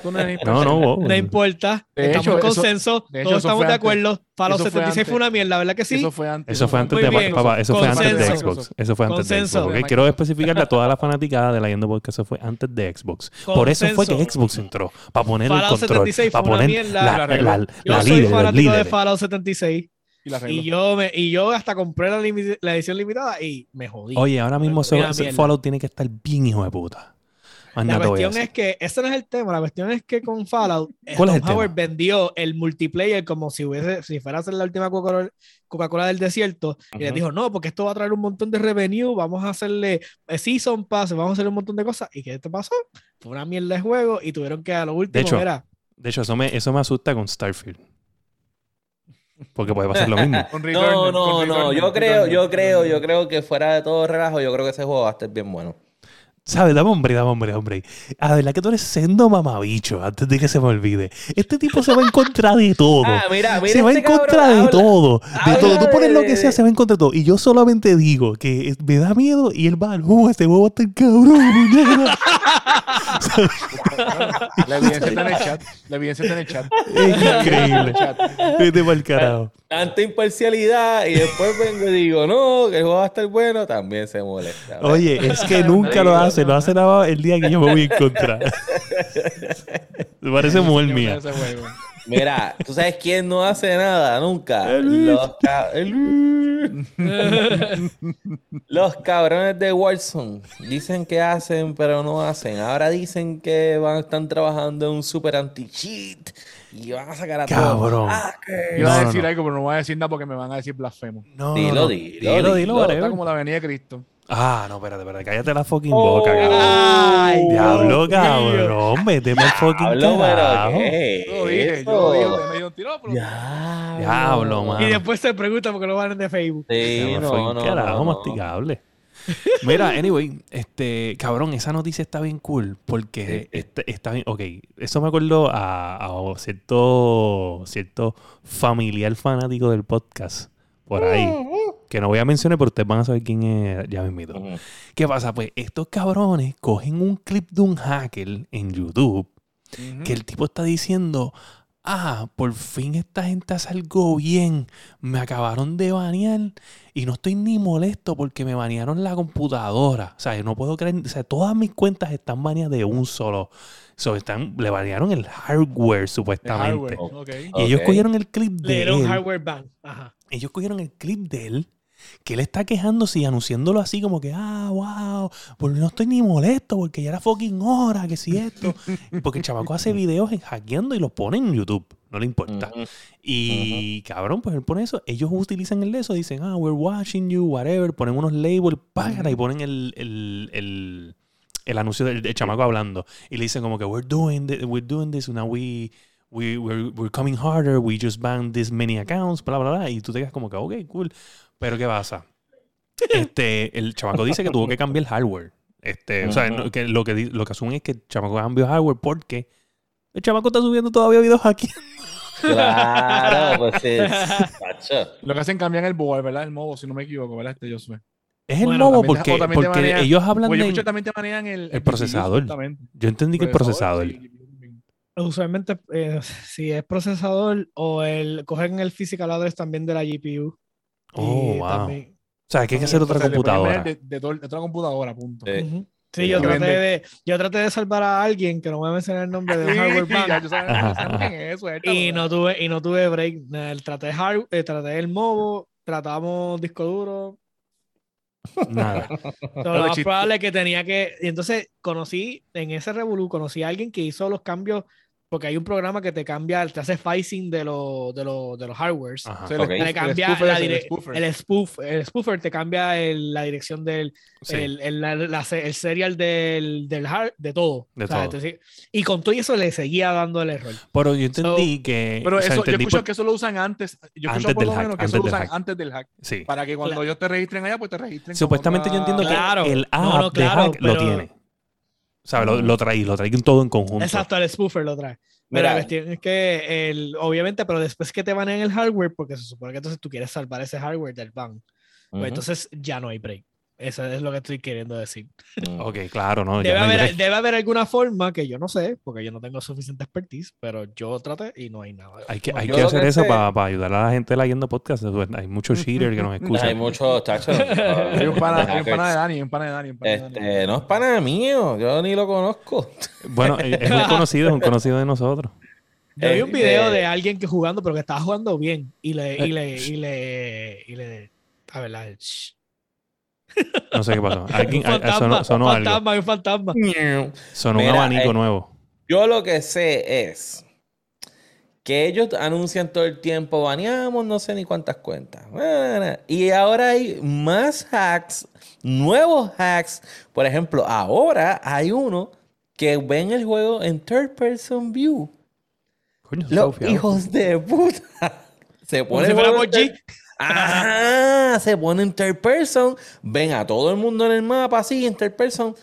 Tú no, eres no, no, no importa. De estamos hecho, en consenso. Eso, todos estamos de acuerdo. Fallout 76 fue, una mierda, ¿verdad que sí? Eso fue antes. Eso fue antes de, papá, eso fue antes de Xbox. Eso fue antes de Xbox. Okay? Quiero especificarle a toda la fanaticada de la Yendo porque eso fue antes de Xbox. Por eso fue que Xbox entró. Para poner el control. Para poner la, la, la, líder. de Fallout 76. Y, yo me, y yo hasta compré la, la, edición limitada y me jodí. Oye, ahora mismo ese, Fallout tiene que estar bien hijo de puta. la cuestión es que, ese no es el tema, la cuestión es que con Fallout, [LAUGHS] Tom Howard vendió el multiplayer como si hubiese, si fuera a ser la última Coca-Cola del desierto, y le dijo, no, porque esto va a traer un montón de revenue, vamos a hacerle eh, Season Pass, vamos a hacer un montón de cosas. ¿Y qué te pasó? Fue una mierda de juego y tuvieron que a lo último de hecho, era... De hecho, eso me, eso me asusta con Starfield. Porque puede pasar lo mismo. [LAUGHS] no, no, no. Yo creo, yo creo, yo creo que fuera de todo relajo, yo creo que ese juego va a estar bien bueno. ¿Sabes? Dame hombre, dame hombre, hombre. A ver, la que tú eres sendo mamabicho, antes de que se me olvide. Este tipo se va en contra de todo. Ah, mira, mira se va en este contra de todo. De todo. Tú pones lo que sea, se va en contra de todo. Y yo solamente digo que me da miedo y él va al juego, este a estar cabrón, La evidencia está en el chat. La evidencia está en el chat. Es increíble. Vete para el carajo. Tanta imparcialidad y después vengo y digo, no, que el juego va a estar bueno, también se molesta. Oye, es que nunca lo hace, lo hace nada el día que yo me voy a encontrar. [LAUGHS] Me parece muy mía. Mira, ¿tú sabes quién no hace nada nunca? Los, [LAUGHS] Los cabrones de Warzone dicen que hacen, pero no hacen. Ahora dicen que van, están trabajando en un super anti-cheat y van a sacar a Cabrón. Ah, Iba a decir algo, pero no voy a decir nada porque me van a decir blasfemo. No, dilo, dilo, dilo, dilo, Está como la venida de Cristo. Ah, no, espérate, espérate, cállate la fucking boca, Ay, Diablo, cabrón, méteme el fucking carajo. Yo dije, yo dije, me dio un tiro, pero... Diablo, man. Y después se pregunta porque lo van de Facebook. Sí, no, no, carajo, masticable. [LAUGHS] Mira, anyway, este, cabrón, esa noticia está bien cool porque está, está, bien, ok, eso me acuerdo a, a, cierto, cierto familiar fanático del podcast por ahí, que no voy a mencionar, pero ustedes van a saber quién es, ya me invito. ¿Qué pasa? Pues estos cabrones cogen un clip de un hacker en YouTube que el tipo está diciendo, ah, por fin esta gente hace algo bien. Me acabaron de banear y no estoy ni molesto porque me banearon la computadora. O sea, no puedo creer, o sea, todas mis cuentas están baneadas de un solo. So, están, le banearon el hardware, supuestamente. Y ellos cogieron el clip de él. hardware ban. Ajá. Ellos cogieron el clip de él que él está quejándose y anunciándolo así como que, ah, wow, pues no estoy ni molesto porque ya era fucking hora, que si esto. [LAUGHS] Porque el chavaco hace videos hackeando y los pone en YouTube, no le importa. Y cabrón, pues él pone eso, ellos utilizan el de eso, dicen, ah, we're watching you, whatever, ponen unos labels, págara y ponen el, el, el, el anuncio del, chamaco hablando. Y le dicen como que, we're doing, this, we're doing this, now we we, we're, we're, coming harder, we just banned this many accounts, bla, bla, bla. Y tú te quedas como que, ok, cool. Pero ¿qué pasa? Este, el chamaco dice que tuvo que cambiar el hardware. Este, O sea, que lo, que lo que asumen es que el chamaco cambió hardware porque el chamaco está subiendo todavía videos aquí. Claro, pues sí. [LAUGHS] Lo que hacen cambian el board, ¿verdad? El modo, si no me equivoco, ¿verdad? Este yo sé. Es el modo porque, porque ellos hablan de. Muchos también te manejan el, el, procesador. Yo entendí que el procesador. Usualmente, eh, si es procesador o el cogen el physical address también de la GPU. Oh, wow. o sea, que hay que hacer otra computadora. De, de, otra computadora, punto. Sí, yo traté, de, yo traté de salvar a alguien que no voy a mencionar el nombre de un hardware bank. y no tuve y no tuve break. Traté, hard, eh, traté el mobo, tratamos disco duro. Nada. lo más probable que tenía que. Y entonces conocí en ese Revolu, conocí a alguien que hizo los cambios porque hay un programa que te cambia, te hace phasing de, lo, de, lo, de los hardwares. Te cambia el, spoofer, el, spoof, el spoofer te cambia la dirección del el, el, serial del, del hard, de todo. y con todo eso le seguía dando el error. Pero yo entendí que. Pero eso, yo escucho que eso lo usan antes. Yo escucho por lo menos que eso lo usan antes del hack. Sí. Para que cuando ellos te registren allá, pues te registren. Supuestamente yo entiendo que el app de hack lo tiene. Sea, lo, lo trae, lo trae todo en conjunto. Exacto, el spoofer lo trae. Pero la cuestión es que, el, obviamente, pero después que te van en el hardware, porque se supone que entonces tú quieres salvar ese hardware del ban, pues entonces ya no hay break. Eso es lo que estoy queriendo decir. Mm. Ok, claro, ¿no? Debe haber, debe haber, alguna forma que yo no sé, porque yo no tengo suficiente expertise, pero yo traté y no hay nada. Hay que, hay que hacer eso para, ayudar a la gente leyendo podcast. Hay muchos cheaters que nos escuchan. hay muchos tachos. [LAUGHS] hay un pana, hay un pana de Dani, un pana de Dani. este, no es pana mío, yo ni lo conozco. Bueno, [LAUGHS] es un conocido, es un conocido de nosotros. Yo vi un video este de alguien que jugando, pero que estaba jugando bien. Y le, y le, y le, y le, a ver, la, no sé qué pasó. [LAUGHS] Alguien, un fantasma, sonó, un fantasma, un fantasma. Sonó un abanico eh, nuevo. Yo lo que sé es que ellos anuncian todo el tiempo, baneamos no sé ni cuántas cuentas. Y ahora hay más hacks, nuevos hacks. Por ejemplo, ahora hay uno que ven el juego en third person view. Coño, Los hijos de puta. [LAUGHS] Se pone por Ah, se pone en third person, ven a todo el mundo en el mapa así, en third person,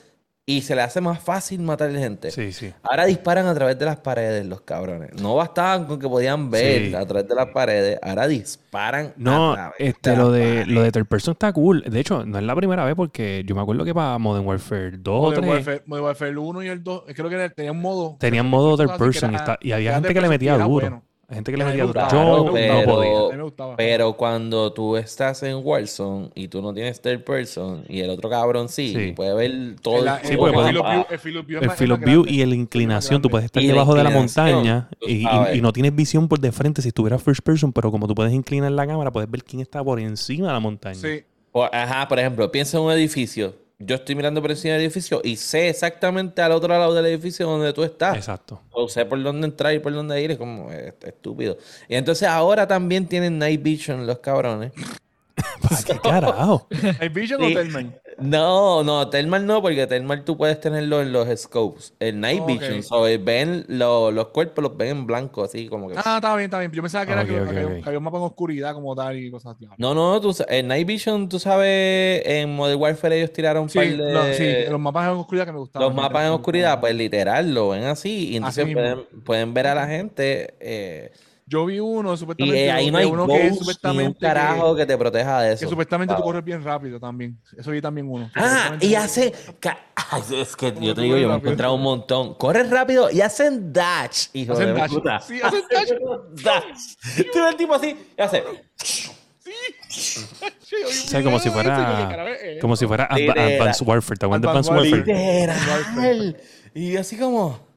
y se le hace más fácil matar a la gente. Sí, sí. Ahora disparan a través de las paredes los cabrones. No bastaban con que podían ver a través de las paredes, ahora disparan no, este, lo de lo de third person está cool. De hecho, no es la primera vez porque yo me acuerdo que para Modern Warfare 2 Modern o 3, Warfare, Modern Warfare 1 y el 2, creo que tenían modo tenían modo third person y, había gente que le metía duro. Hay gente que le metía duro. Yo pero, no podía. Pero cuando tú estás en Warzone y tú no tienes third person y el otro cabrón sí, sí. puede ver todo el, sí, el, field of view, y la inclinación. Tú puedes estar debajo de la montaña y, y, no tienes visión por de frente si estuvieras first person, pero como tú puedes inclinar la cámara, puedes ver quién está por encima de la montaña. Sí. ajá, por ejemplo, piensa en un edificio yo estoy mirando por encima del edificio y sé exactamente al otro lado del edificio donde tú estás. Exacto. O sé por dónde entrar y por dónde ir, es como estúpido. Y entonces ahora también tienen Night Vision los cabrones. [LAUGHS] ¿Para qué carajo? ¿Night Vision o Telman? No, no, Thermal no, porque Thermal tú puedes tenerlo en los scopes. El Night Vision, ven los cuerpos, los ven en blanco, así como que. Ah, está bien, está bien. Yo pensaba que era que, había, un mapa en oscuridad como tal y cosas así. No, no, tú, el Night Vision, tú sabes, en Modern Warfare ellos tiraron sí, de... sí, los mapas en oscuridad que me gustaban. Los mapas en oscuridad, pues literal, lo ven así y entonces pueden, pueden, ver a la gente. Eh, yo vi uno, supuestamente. Y ahí no hay uno que supuestamente. un carajo que, te proteja de eso. Que supuestamente tú corres bien rápido también. Eso vi también uno. Ah, y hace. es que yo te digo, yo me he encontrado un montón. Corres rápido y hacen dash, hijo hacen de dash. puta. Sí, hacen dash. dash. Tú ves el tipo así y hace. Sí. [LAUGHS] o sea, como si fuera. Como si fuera Advanced Warfare. ¿Te acuerdas de Advanced Warfare? Y así como.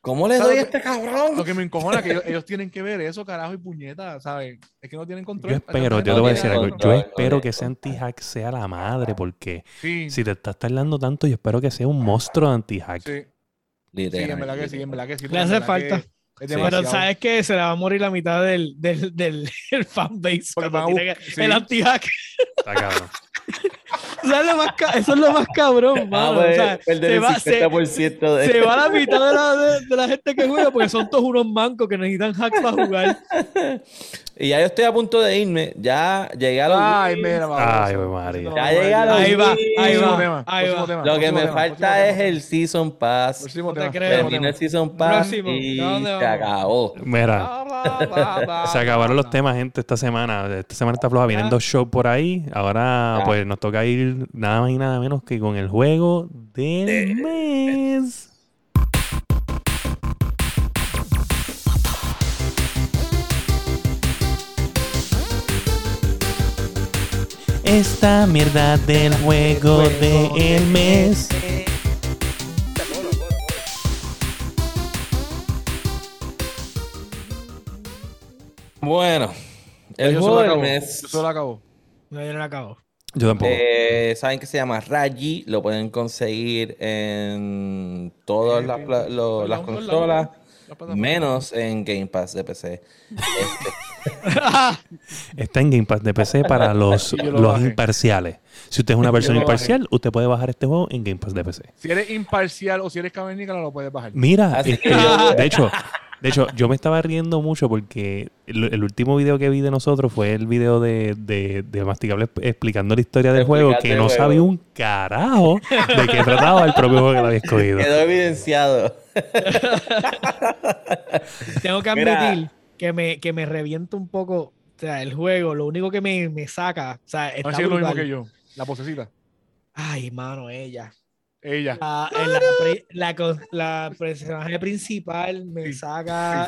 ¿Cómo le doy a este cabrón? Lo que me encojona es que ellos, tienen que ver eso, carajo, y puñeta, ¿sabes? Es que no tienen control. Yo espero, yo te voy a decir algo. Yo espero que ese anti-hack sea la madre, porque si te estás tardando tanto, yo espero que sea un monstruo de anti-hack. Sí. Sí, en verdad que sí, en verdad que sí. Le hace falta. Pero sabes que se le va a morir la mitad del, del, del [LAUGHS] fanbase. El anti-hack. Está cabrón. [LAUGHS] eso es lo más cabrón, ah, mano. se, va, se, va la mitad de la, de, la, gente que juega porque son todos unos mancos que necesitan hacks para jugar. Y ya yo estoy a punto de irme. Ya llegué a los. Ay, mira, Ay, María. Ya llegué a los. Ahí va, ahí va. Ahí va. Lo que me falta es el Season Pass. Terminé el Season Pass y se acabó. Mira. [LAUGHS] se acabaron los temas, gente, esta semana. Esta semana está floja. Vienen dos shows por ahí. Ahora, pues nos toca ir nada más y nada menos que con el juego del mes. Esta mierda del juego del mes. Bueno, el juego del mes. Yo lo acabo. No, yo no lo acabo. Yo tampoco. Eh, Saben que se llama Raji, lo pueden conseguir en todas las, las consolas. Menos en Game Pass de PC. [LAUGHS] Está en Game Pass de PC para [LAUGHS] los, los imparciales. Si usted es una [LAUGHS] persona imparcial, usted puede bajar este juego en Game Pass de PC. Si eres imparcial o si eres cavernícola, lo puedes bajar. Mira, este, de hecho, de hecho, yo me estaba riendo mucho porque el, último video que vi de nosotros fue el video de, de, Masticable explicando la historia del juego, que no sabía un carajo de qué trataba el propio juego que lo había escogido. Quedó evidenciado. [LAUGHS] Tengo que admitir que me, que me revienta un poco o sea, el juego. Lo único que me, me saca. O sea, está no es lo mismo que yo. La posecita. Ay, mano, ella. Ella. La, la, la, personaje principal me saca.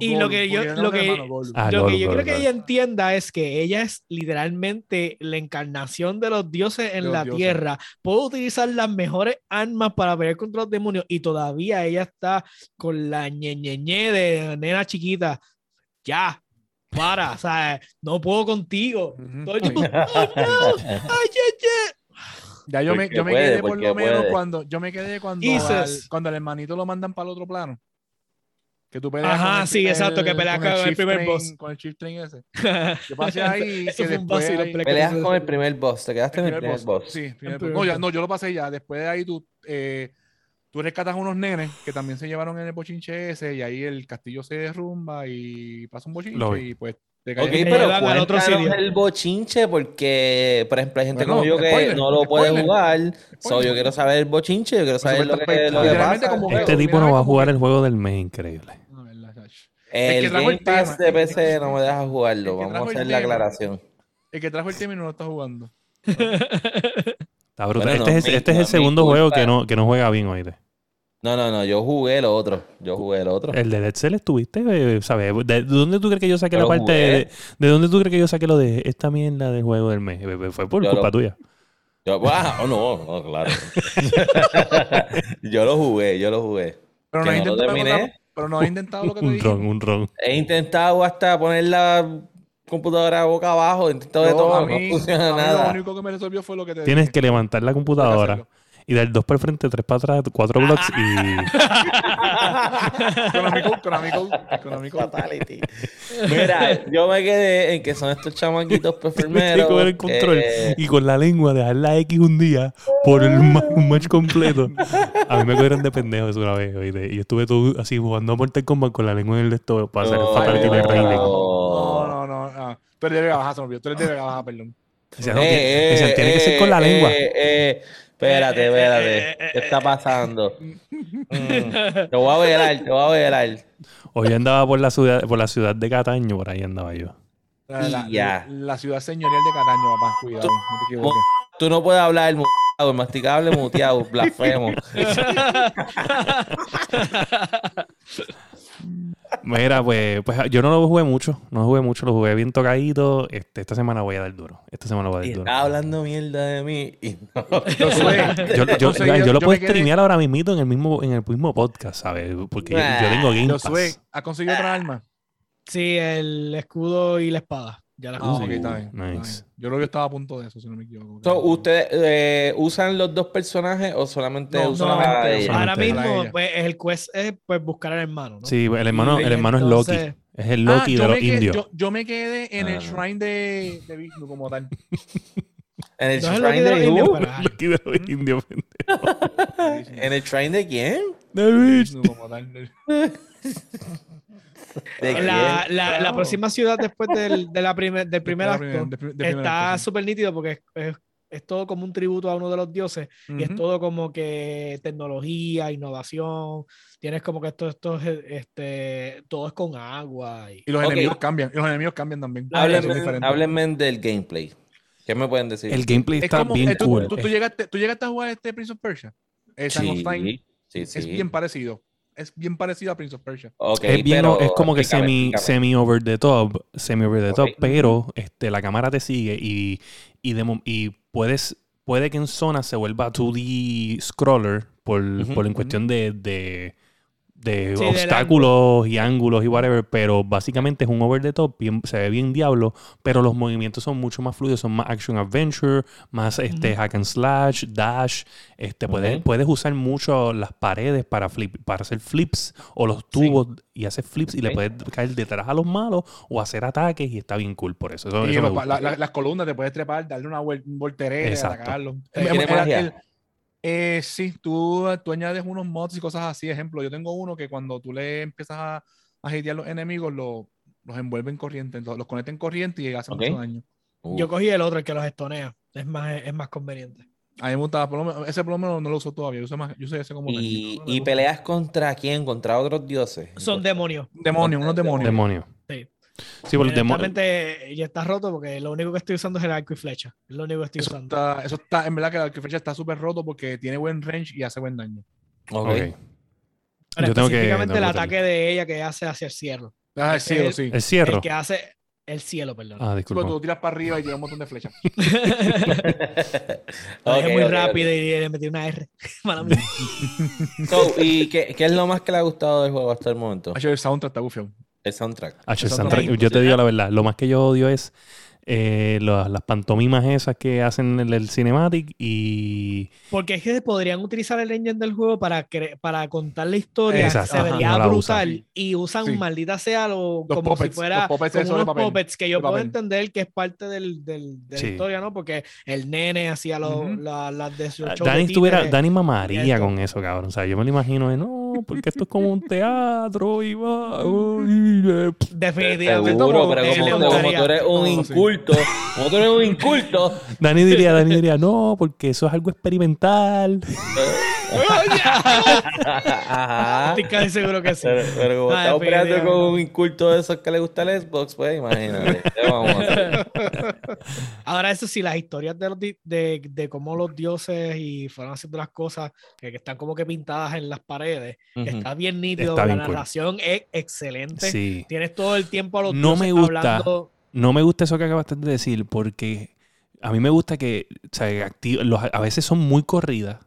y lo que yo, lo que, lo que yo creo que ella entienda es que ella es literalmente la encarnación de los dioses en la tierra. Puede utilizar las mejores armas para pelear contra los demonios y todavía ella está con la ñeñeñe de nena chiquita. Ya, para, o sea, no puedo contigo. [LAUGHS] Ya yo me, yo me quedé por lo menos cuando yo me quedé cuando cuando el hermanito lo mandan para el otro plano. Que tú peleas Ajá, con sí, exacto, que peleas con, el, primer boss. Con el Chief Train ese. [LAUGHS] Yo pasé ahí. que después ahí, peleas con el primer boss, te quedaste en el primer boss. Sí, primer boss. No, ya, no, yo lo pasé ya. Después de ahí tú, eh, tú rescatas unos nenes que también se llevaron en el bochinche ese y ahí el castillo se derrumba y pasa un bochinche y pues Ok, pero al otro el bochinche porque, por ejemplo, hay gente como yo que no lo puede jugar. So, yo quiero saber el bochinche, yo quiero saber lo que, lo que pasa. Este tipo no va a jugar el juego del mes, increíble. El, Game Pass de PC no me deja jugarlo. Vamos a hacer la aclaración. El que trajo el tema y no lo está jugando. [LAUGHS] Está brutal. este es, este es el segundo juego que no, que no juega bien, oíste. No, no, no, yo jugué el otro. Yo jugué el otro. El de Dead Cell estuviste, eh, ¿sabes? ¿De dónde tú crees que yo saqué la parte de, de, dónde tú crees que yo saqué lo de esta mierda del juego del mes? Fue por culpa tuya. Yo, oh, no, no, claro. [LAUGHS] yo lo jugué, yo lo jugué. Pero no, he intentado pero no he intentado lo que te [LAUGHS] Un ron, un ron. He intentado hasta poner la computadora boca abajo, intentado de todo, no funciona nada. Lo único que me resolvió fue lo que te Tienes que levantar la computadora y dar dos para el frente, tres para atrás, cuatro blocks y. [LAUGHS] económico, económico, económico. Fatality. [LAUGHS] Mira, yo me quedé en que son estos chamaquitos [LAUGHS] enfermeros. con el control eh, y con la lengua dejar la X un día por el un match completo. A mí me cogieron de pendejo eso una vez, ¿oíste? Y estuve todo así jugando a Mortal Kombat con la lengua en el esto para hacer el Fatality de. No, no. Tú eres de Vega Baja, se me olvidó. Tú eres de Vega Baja, perdón. Decía, no, eh, eh, tiene que ser con la lengua. Eh, eh, Espérate, espérate. ¿Qué está pasando? Mm. Te voy a velar, te voy a velar. Hoy andaba por la ciudad, por la ciudad de Cataño, por ahí andaba yo. La, la, ciudad señorial de Cataño, papá, cuidado, no te equivoques. Tú no puedes hablar el muteado, el masticable muteado, [LAUGHS] blasfemo. Mira, pues, pues yo no lo jugué mucho, no jugué mucho, lo jugué bien tocadito. Este, esta semana voy a dar duro. Esta semana voy a dar duro. Está hablando mierda de mí y no. [LAUGHS] yo, yo, lo puedo streamear ahora mismo en el mismo, en el mismo podcast, ¿sabes? Porque yo, tengo Game Pass. ¿Ha conseguido otra arma? Sí, el escudo y la espada. Ya la ah, Nice. Yo creo que estaba a punto de eso, si no me equivoco. ¿Ustedes eh, usan los dos personajes o solamente usan no, a ella? Ahora mismo, pues, el quest es pues, buscar al hermano. ¿no? Sí, el hermano, el hermano es Loki. Es el Loki ah, de los indios. Yo, me quedé en el ah. shrine de, de Vishnu como tal. [LAUGHS] ¿En el shrine de, de los [LAUGHS] Loki de los indios, [LAUGHS] ¿En el shrine de quién? De Vishnu como tal. La, la, la, próxima ciudad después del, de la primer, del primer acto está súper nítido porque es, es, todo como un tributo a uno de los dioses y es todo como que tecnología, innovación. Tienes como que esto, esto este, todo es con agua. Y, los enemigos cambian, y los enemigos cambian también. Háblenme, del gameplay. ¿Qué me pueden decir? El gameplay está bien eh, cool. Tú, llegaste, tú, llegaste, a jugar este Prince of Persia. sí, sí, sí. Es bien parecido es bien parecido a Prince of Persia. es, bien, es como que semi, semi over the top, semi over the top, pero este, la cámara te sigue y, y, y puedes, puede que en zona se vuelva 2D scroller por, por en cuestión de, de, de obstáculos y ángulos y whatever, pero básicamente es un over the top, se ve bien diablo, pero los movimientos son mucho más fluidos, son más action adventure, más este hack and slash, dash, este puedes, puedes usar mucho las paredes para flip, para hacer flips o los tubos y hacer flips y le puedes caer detrás a los malos o hacer ataques y está bien cool por eso. y las columnas te puedes trepar, darle una voltereta, atacarlo. Eh, sí, tú, tú añades unos mods y cosas así. Ejemplo, yo tengo uno que cuando tú le empiezas a, a hitear los enemigos, lo, los envuelve en corriente, los conecta en corriente y hace mucho daño. Uh. Yo cogí el otro, el que los estonea. Es más, es más conveniente. A mí me gustaba, ese por lo menos no lo uso todavía. Yo, más, yo ese como. ¿Y, ¿y peleas contra quién? ¿Contra otros dioses? Son demonios. Demonios, unos demonios. Demonios. Sí. Sí, por el ya está roto porque lo único que estoy usando es el arco y flecha. Es lo único que estoy eso usando. Está, eso está, en verdad que el arco y flecha está súper roto porque tiene buen range y hace buen daño. Ok. okay. Pero específicamente el ataque de ella que hace hacia el cielo. Ah, el cielo, sí. El cielo. El que hace el cielo, perdón. Ah, disculpa. Cuando tú tiras para arriba y tiras un montón de flechas. [LAUGHS] es muy rápido y le metí una R. [LAUGHS] so, ¿Y qué, qué, es lo más que le ha gustado del juego hasta el momento? El soundtrack está bufiado. El soundtrack. Yo te digo la verdad, lo más que yo odio es eh, las, pantomimas esas que hacen en el cinematic y... Porque es que podrían utilizar el engine del juego para, para contar la historia, se vería brutal y usan maldita sea lo, como si fuera como unos puppets que yo puedo entender que es parte del, del, de la historia, ¿no? Porque el nene hacía las de su Dani, estuviera, Dani mamaría con eso, cabrón. O sea, yo me lo imagino de, no, porque esto es como un teatro y va... [LAUGHS] Definitivamente. Seguro, pero como, como tú eres un inculto como tú eres un inculto. [LAUGHS] Dani diría, Dani diría, no, porque eso es algo experimental. [LAUGHS] Estoy casi seguro que sí. Pero, como está operando con un inculto de esos que le gusta el Xbox, pues imagínate. [LAUGHS] Ahora, eso sí, las historias de, los de, de, cómo los dioses y fueron haciendo las cosas que, están como que pintadas en las paredes, está bien nítido. la narración es excelente. Tienes todo el tiempo a los no me gusta. hablando no me gusta eso que acabaste de decir porque a mí me gusta que a veces son muy corridas.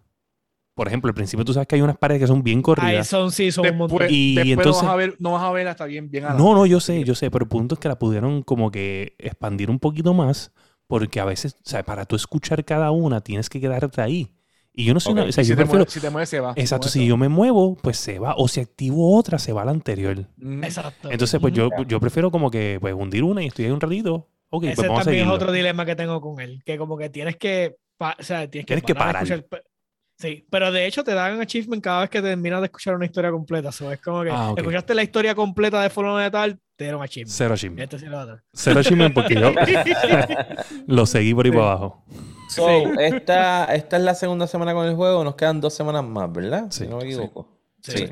Por ejemplo, al principio tú sabes que hay unas paredes que son bien corridas. son, sí, son después, y entonces, no vas, a ver, no vas a ver hasta bien, bien No, no, yo sé, yo sé, pero el punto es que la pudieron como que expandir un poquito más porque a veces, o sea, para tú escuchar cada una tienes que quedarte ahí. Y yo no sé, o sea, si, yo te si te mueves, se va. Exacto, si yo me muevo, pues se va. O si activo otra, se va la anterior. Mm. Exacto. Entonces, pues yo, yo prefiero como que pues hundir una y estoy ahí un ratito. Ok, Ese pues vamos también es otro dilema que tengo con él. Que como que tienes que. O sea, tienes, tienes que parar. Sí, pero de hecho te dan achievement cada vez que terminas de escuchar una historia completa. So, es como que ah, escuchaste la historia completa de Fulano de tal, te dieron achievement. Cero achievement. Este sí lo Cero achievement porque yo [LAUGHS] lo seguí por ahí para abajo. So, esta, esta es la segunda semana con el juego. Nos quedan dos semanas más, ¿verdad? Si no me equivoco. Sí.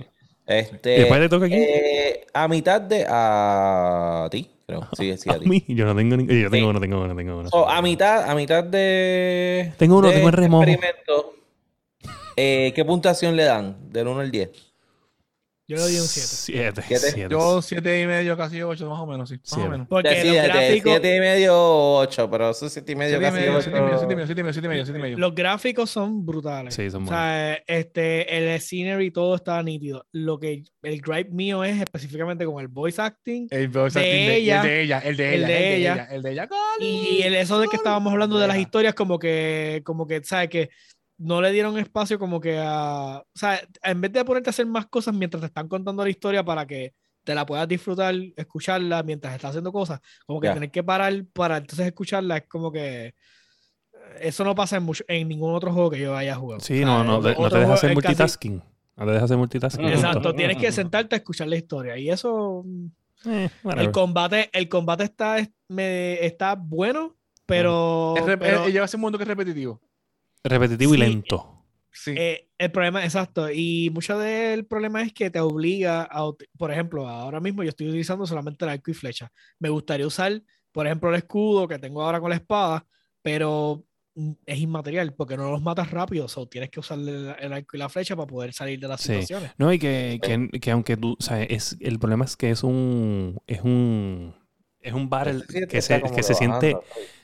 Este, ¿Y después le toca aquí? Eh, a mitad de. A ti, creo. Sí, sí, a, a ti. mí, yo no tengo ni... Yo tengo uno, tengo uno, tengo uno. So, a mitad, a mitad de. Tengo uno, tengo el remojo. Experimento, eh, ¿Qué puntuación le dan? Del 1 al 10. Yo le doy un 7. 7. Yo 7 y medio, casi 8, más o menos, sí. Más o menos. Porque sí, los gráficos... 7 y medio, 8, pero eso 7 y medio, casi 8. 7 y medio, 7 y medio, 7 y medio, 7 y medio. Los gráficos son brutales. Sí, son buenos. O sea, este, el scenery todo está nítido. Lo que el gripe mío es específicamente con el voice acting. El voice acting de ella. El de ella, el de ella. El de ella. El de ella. Y el eso de que estábamos hablando de las historias, como que, como que, ¿sabes? Que no le dieron espacio como que a... O sea, en vez de ponerte a hacer más cosas mientras te están contando la historia para que te la puedas disfrutar, escucharla mientras estás haciendo cosas, como que tener que parar para entonces escucharla es como que... Eso no pasa en, mucho, en ningún otro juego que yo haya jugado. Sí, no, no, no te dejas hacer multitasking. No te dejas hacer multitasking. Exacto, tienes que sentarte a escuchar la historia. Y eso... Eh, el combate, el combate está, me, está bueno, pero, pero... lleva ese mundo que es repetitivo repetitivo y lento. Sí. Eh, el problema, exacto. Y mucho del problema es que te obliga a, por ejemplo, ahora mismo yo estoy utilizando solamente el arco y flecha. Me gustaría usar, por ejemplo, el escudo que tengo ahora con la espada, pero es inmaterial porque no los matas rápido, o tienes que usar el, arco y la flecha para poder salir de las situaciones. No, y que, que, que, aunque tú, o sea, es, el problema es que es un, es un, es un battle que, se, que se siente,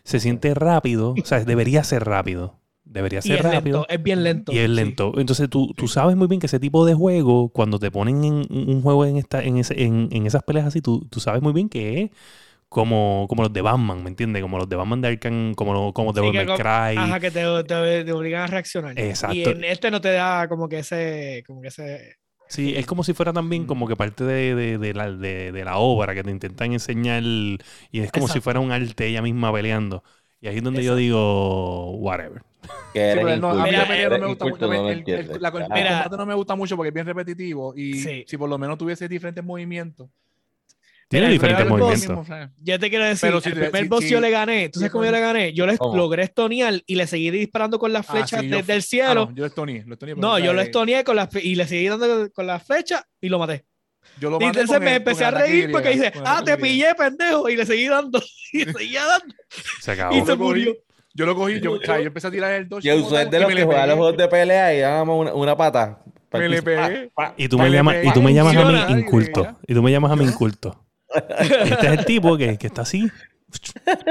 se siente rápido, o sea, debería ser rápido Debería ser rápido. es bien lento. Y es lento. Entonces tú, tú, sabes muy bien que ese tipo de juego, cuando te ponen en un juego en, esta, en, ese, en, en esas peleas así, tú, tú sabes muy bien que es como, como los de Batman, ¿me entiendes? Como los de Batman de Arkham, como, como de Devil Cry. Ajá, que te, te, obligan a reaccionar. Exacto. Y en este no te da como que ese... Como que ese Sí, es como si fuera también como que parte de, de, de la, de, la, obra que te intentan enseñar y es como si fuera un arte ella misma peleando. Y ahí es donde yo digo, whatever. Que sí, no, a mí la pelea no me gusta mucho. El, el, la, combate no me gusta mucho porque es bien repetitivo y si por lo menos tuviese diferentes movimientos tiene diferentes movimientos. ya te quiero decir, el primer boss yo le gané. ¿Tú sabes cómo yo le gané? Yo le logré estonear y le seguí disparando con las ah, flechas desde el cielo. yo estoneé. Lo no, yo lo estoneé con las y le seguí dando con las flechas y lo maté. Yo lo y entonces me empecé a reír porque dice, ah, te pillé, pendejo. Y le seguí dando. [LAUGHS] Y seguía dando. Se acabó. Y se murió. Yo lo cogí, yo, yo empecé a tirar el dos. Yo usé de los que juega los juegos de pelea y dábamos una, una pata. Me le pegué. Y tú me llamas, y tú me llamas a mí inculto. Y tú me llamas a mí inculto. Este es el tipo que, que está así.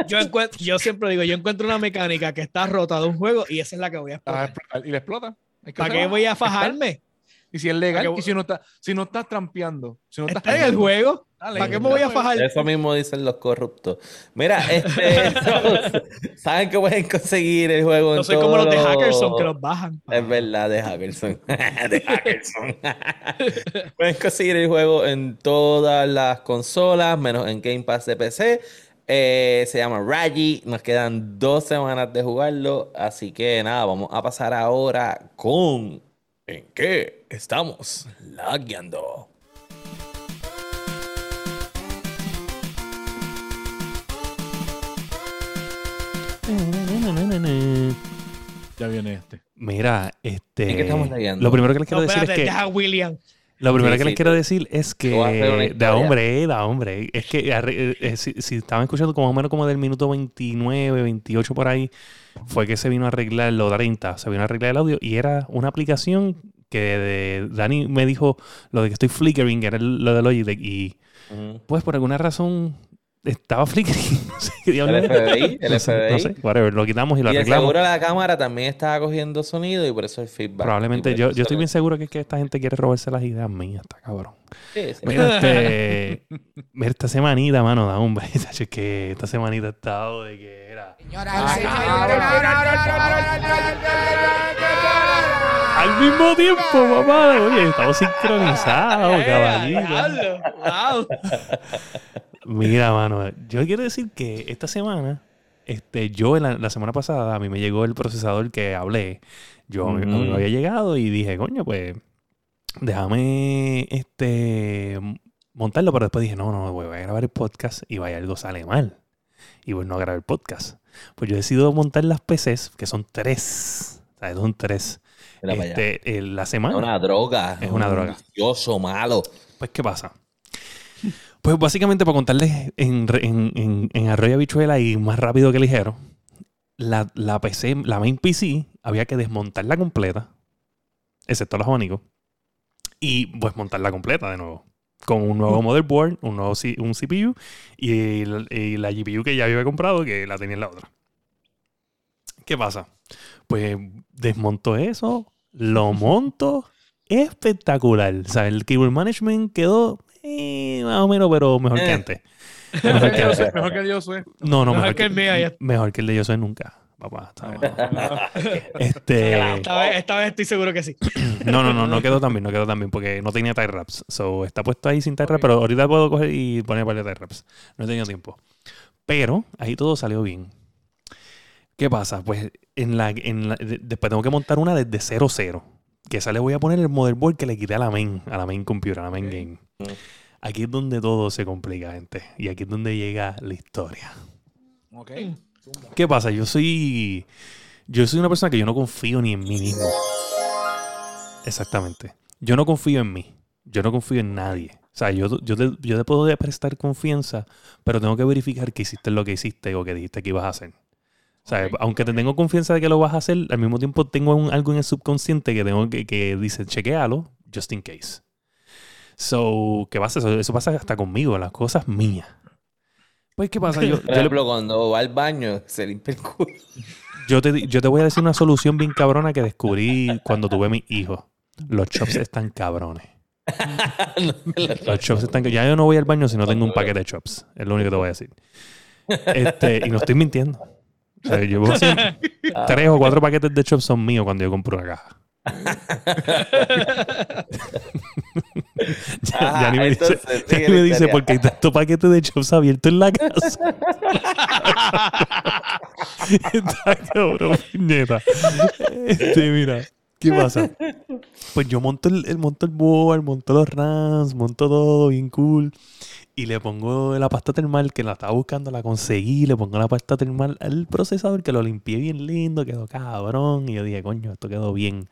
Yo, yo siempre digo, yo encuentro una mecánica que está rota de un juego y esa es la que voy a explotar. Y le explota. ¿Para qué voy a fajarme? Y si es legal, y si no, está, si no estás trampeando. Si no estás está en el juego. ¿Para qué me voy a fajar? Eso mismo dicen los corruptos. Mira, este, [LAUGHS] [LAUGHS] saben que pueden conseguir el juego. No soy como los de Hackerson que los bajan. Es verdad, de Hackerson. [LAUGHS] de Hackerson. pueden conseguir el juego en todas las consolas, menos en Game Pass de PC. Eh, se llama Raji. Nos quedan dos semanas de jugarlo. Así que nada, vamos a pasar ahora con. ¿En qué estamos lagueando? Ya viene este. Mira, este. Lo primero que les quiero decir es que. William. Lo primero que les quiero decir es que. De hombre, de hombre. Es que eh, eh, si, estaban escuchando como más o menos como del minuto 29, 28 por ahí, fue que se vino a arreglar lo 30. Se vino a arreglar el audio y era una aplicación que Dani me dijo lo de que estoy flickering, era lo de Logitech. Y pues por alguna razón estaba flickering. No sé qué El FBI, el FBI. No sé, whatever, lo quitamos y lo y arreglamos. seguro la cámara también estaba cogiendo sonido y por eso el feedback. Probablemente, yo, yo estoy bien seguro que, es que esta gente quiere robarse las ideas mías, está cabrón. Sí, sí. Mira, este, mira esta semanita, mano, da hombre. Es que esta semanita ha estado de que era. Al mismo tiempo, papá. Oye, estamos sincronizados, caballito. Wow. Mira, mano, yo quiero decir que esta semana, este, yo la, semana pasada, a mí me llegó el procesador que hablé. Yo me había llegado y dije, coño, pues, déjame este montarlo, pero después dije, no, no, voy a grabar el podcast y vaya algo sale mal. Y pues no grabar el podcast. Pues yo decido montar las PCs, que son tres. ¿Sabes? Son tres. Este, la semana. Es una droga. Es una droga. Vicioso, malo. Pues, ¿qué pasa? Pues básicamente para contarles en, en, en, Arroyo Bichuela y más rápido que ligero, la, la, PC, la main PC, había que desmontarla completa, excepto los abanicos, y pues montarla completa de nuevo. Con un nuevo motherboard, un nuevo un CPU y, y la GPU que ya había comprado, que la tenía en la otra. ¿Qué pasa? Pues desmonto eso, lo monto espectacular. O sea, el keyboard management quedó eh, más o menos, pero mejor que eh. antes. [LAUGHS] Mejor que, mejor que el de Josué. No, no, mejor, que, el mío. Mejor que el de Josué nunca, papá. este... [LAUGHS] esta, vez, estoy seguro que sí. [CLEARS THROAT] no, no, no, no quedó tan bien, no quedó tan bien porque no tenía tie wraps. So, está puesto ahí sin tie wraps, pero ahorita puedo coger y poner para tie wraps. No he tenido tiempo. Pero ahí todo salió bien. ¿Qué pasa? Pues en la, en la, después tengo que montar una desde 0-0. Que esa le voy a poner el motherboard que le quité a la main, a la main computer, a la main game. Aquí es donde todo se complica, gente. Y aquí es donde llega la historia. Ok. ¿Qué pasa? Yo soy. Yo soy una persona que yo no confío ni en mí mismo. Exactamente. Yo no confío en mí. Yo no confío en nadie. O sea, yo, yo, te, yo puedo prestar confianza, pero tengo que verificar que hiciste lo que hiciste o que dijiste que ibas a hacer. O sea, aunque te tengo confianza de que lo vas a hacer, al mismo tiempo tengo algo en el subconsciente que tengo que, que dice, chequealo, just in case. So, ¿qué pasa? Eso, eso pasa hasta conmigo, las cosas mías. Pues, ¿qué pasa? Yo, [LAUGHS] Por ejemplo, cuando va al baño, se limpia el culo. Yo te, yo te voy a decir una solución bien cabrona que descubrí cuando tuve mi hijo. Los chops están cabrones. [LAUGHS] los chops están Ya yo no voy al baño si no tengo un paquete de chops. Es lo único que te voy a decir. Este, y no estoy mintiendo. O sea, a [LAUGHS] tres o cuatro paquetes de chops son míos cuando yo compro una caja. [LAUGHS] [LAUGHS] ya, ni me dice, me dice porque hay tanto paquete de chops abierto en la casa. Está cabrón, nieta. Este, mira. ¿Qué pasa? Pues yo monto el, monto el board, monto los RAMs, monto todo bien cool. Y le pongo la pasta termal que la estaba buscando, la conseguí, le pongo la pasta termal al procesador que lo limpié bien lindo, quedó cabrón. Y yo dije, coño, esto quedó bien.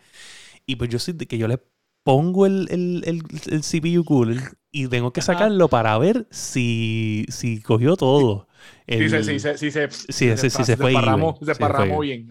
Y pues yo de que yo le pongo el, el, el, CPU cooler y tengo que sacarlo para ver si, si cogió todo. si se, si se, si se, si se, se, fue bien.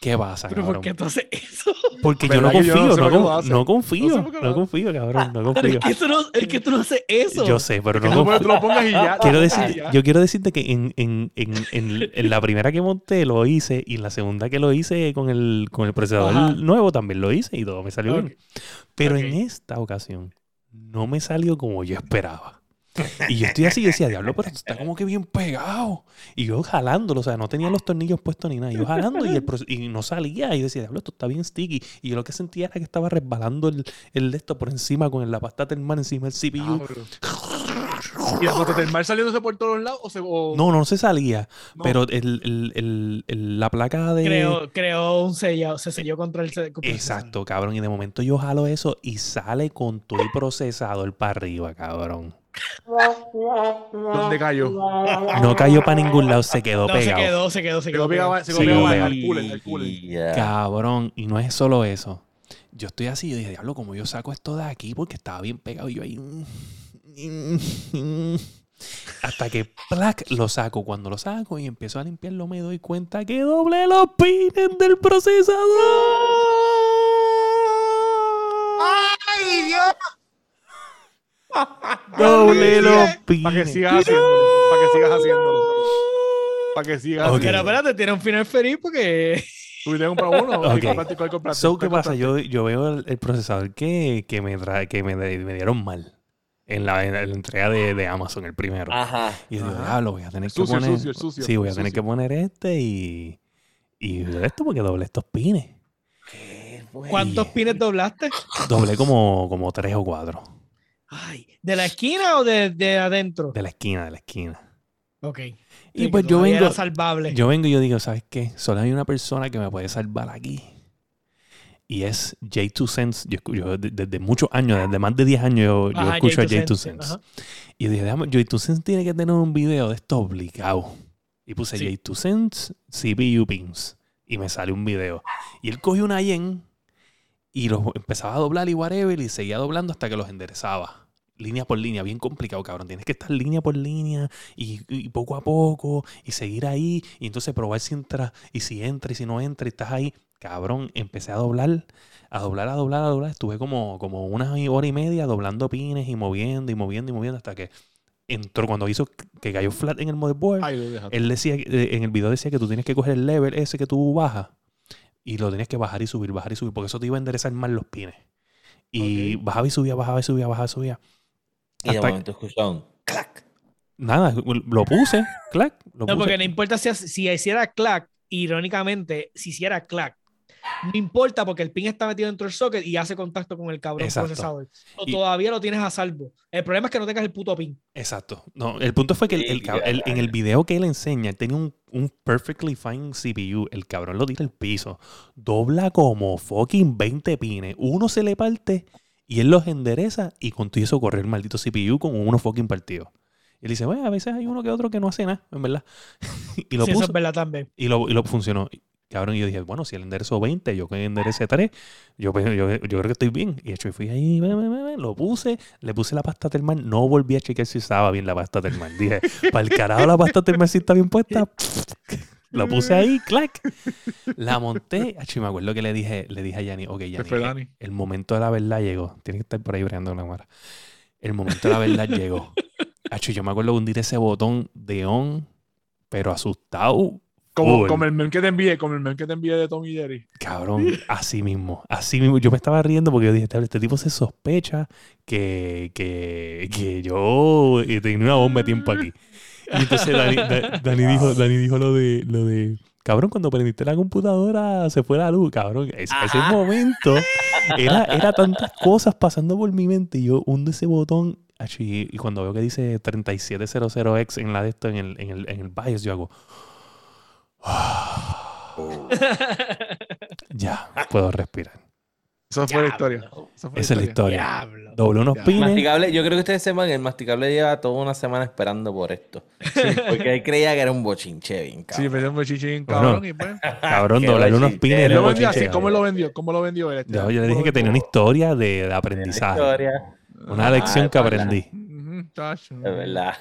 ¿Qué pasa, ¿Pero por qué tú haces eso? Porque yo no confío, no, no, confío, no, confío, cabrón, no confío. es que tú no, es que tú no haces eso. Yo sé, pero no confío. lo pongas y ya. Quiero decir, yo quiero decirte que en, en, en, en, la primera que monté lo hice y en la segunda que lo hice con el, con el procesador nuevo también lo hice y todo me salió bien. Pero en esta ocasión no me salió como yo esperaba. Y yo estoy así y decía, diablo, pero está como que bien pegado. Y yo jalándolo, o sea, no tenía los tornillos puestos ni nada. yo jalando y, el y no salía. Y yo decía, diablo, esto está bien sticky. Y yo lo que sentía era que estaba resbalando el, el de esto por encima con la pasta termal encima del CPU. ¿Y la pasta termal saliéndose por todos lados? O se, No, no se salía. Pero el, el, el, la placa de. Creó, creó un sello, se selló contra el. Exacto, cabrón. Y de momento yo jalo eso y sale con todo el procesador para arriba, cabrón. ¿Dónde cayó? No cayó para ningún lado, se quedó pegado. Se quedó, se quedó, se quedó. pegado, se quedó pegado al cooler, Cabrón, y no es solo eso. Yo estoy así, yo dije, diablo, como yo saco esto de aquí porque estaba bien pegado y yo ahí. [LAUGHS] Hasta que plac lo saco. Cuando lo saco y empiezo a limpiarlo, me doy cuenta que doble los pines del procesador. ¡Ay, Dios! Doble los Para que sigas haciéndolo. Para que sigas haciéndolo. Para que sigas okay. Pero espérate, tiene un final feliz porque. Tuviste para uno. Okay. So, ¿qué pasa? Yo, yo veo el, procesador que, que, me, que me, me dieron mal. En la, en la, entrega de, de, Amazon, el primero. Ajá. Y yo digo, diablo, voy a tener que poner. Sucio, sucio, sí, voy a tener que poner este y. Y esto porque doble estos pines. ¿Cuántos pines doblaste? Doblé como, como tres o cuatro. Ay, ¿de la esquina o de, de adentro? De la esquina, de la esquina. Ok. Y pues yo vengo. Salvable. Yo vengo y yo digo, ¿sabes qué? Solo hay una persona que me puede salvar aquí. Y es J2 Sense. Yo, desde muchos años, desde más de 10 años, yo, escucho a J2 Sense. Y dije, déjame, J2 Sense tiene que tener un video de esto obligado. Y puse J2 Sense CPU pins. Y me sale un video. Y él cogió una yen y los empezaba a doblar y whatever, y seguía doblando hasta que los enderezaba. Línea por línea, bien complicado, cabrón. Tienes que estar línea por línea y, poco a poco y seguir ahí. Y entonces probar si entra y si entra y si no entra y estás ahí. Cabrón, empecé a doblar, a doblar, a doblar, a doblar. Estuve como, como una hora y media doblando pines y moviendo y moviendo y moviendo hasta que entró. Cuando hizo que cayó flat en el motherboard, él decía, eh, en el video decía que tú tienes que coger el level ese que tú bajas y lo tenías que bajar y subir, bajar y subir, porque eso te iba a enderezar más los pines. Y bajaba y subía, bajaba y subía, bajaba y subía. Y de momento escucharon clac. Nada, lo puse, clac. no, porque no importa si, si hiciera clac, irónicamente, si hiciera clac, no importa porque el pin está metido dentro del socket y hace contacto con el cabrón procesador. O todavía lo tienes a salvo. El problema es que no tengas el puto pin. Exacto. No, el punto fue que el, en el video que él enseña, él tenía un, un, perfectly fine CPU. El cabrón lo tira al piso. Dobla como fucking 20 pines. Uno se le parte y él los endereza y con todo eso corre el maldito CPU con uno fucking partido. Y él dice, bueno, a veces hay uno que otro que no hace nada, en verdad. [LAUGHS] y lo puso, eso es verdad también. Y lo, y lo funcionó. Cabrón, y yo dije, bueno, si él enderezó 20, yo que enderecé 3, yo, yo, yo, creo que estoy bien. Y de hecho, fui ahí, lo puse, le puse la pasta termal, no volví a chequear si estaba bien la pasta termal. Dije, para el carajo la pasta termal si está bien puesta. [LAUGHS] lo puse ahí, clac. La monté. y me acuerdo que le dije, le dije a Yanni, ok, Yanni, el momento de la verdad llegó. Tiene que estar por ahí bregando la cámara. El momento de la verdad llegó. Hacho, yo me acuerdo hundir ese botón de on, pero asustado. Como, el meme que te envié, como el meme que te envié de Tom y Jerry. Cabrón, así mismo, así mismo. Yo me estaba riendo porque yo dije, este, tipo se sospecha que, que, que yo eh, tenía una bomba de tiempo aquí. Y entonces Dani, dijo, Dani dijo lo de, lo de, cabrón, cuando prendiste la computadora se fue la luz, cabrón. ese momento era, era tantas cosas pasando por mi mente y yo hundo ese botón y cuando veo que dice 3700X en la de esto, en el, en el, en el BIOS, yo hago. Ya, puedo respirar. Eso fue la historia. Esa es la historia. Doble unos pines. Masticable, yo creo que ustedes sepan que el masticable lleva toda una semana esperando por esto. Porque él creía que era un bochinche bien, cabrón. Sí, pero era un bochinche bien cabrón. y pues, cabrón, doble unos pines. Lo vendió así, ¿cómo lo vendió? ¿Cómo lo vendió él? Yo, yo le dije que tenía una historia de, de aprendizaje. Una lección ah, que aprendí. Es verdad.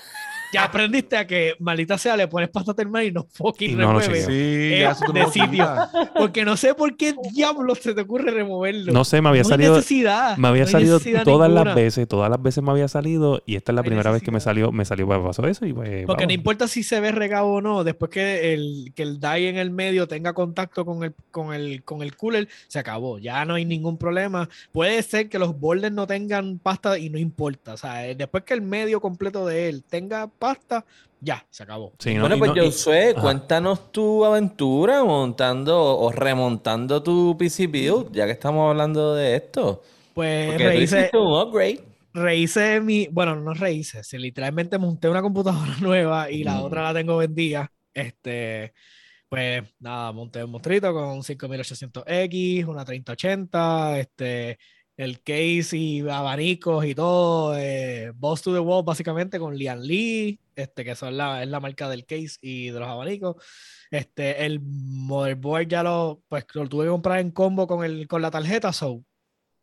Ya aprendiste a que maldita sea le pones pasta termal y no fucking no remueve sí, de sitio. Porque no sé por qué diablos se te ocurre removerlo. No sé, me había salido. Necesidad, me había salido todas las veces, todas las veces me había salido y esta es la primera vez que me salió, me salió, pasó eso y pues. Porque no importa si se ve regado o no, después que el, que el die en el medio tenga contacto con el, con el, con el cooler, se acabó. Ya no hay ningún problema. Puede ser que los bordes no tengan pasta y no importa. O sea, después que el medio completo de él tenga pasta, ya, se acabó. bueno, pues yo sé, cuéntanos tu aventura montando o remontando tu PC Build, ya que estamos hablando de esto. Pues rehice, un mi, bueno, no rehice, si literalmente monté una computadora [LAUGHS] nueva y la mm. otra la tengo vendida. Este, pues nada, monté un monstruito con 5800X, una 3080, este, el case y abanicos y todo, eh, Boss to the Wall básicamente con Lian Lee, este, que son la, es la marca del case y de los abanicos. Este, el motherboard ya lo, pues, lo tuve que comprar en combo con, el, con la tarjeta, so,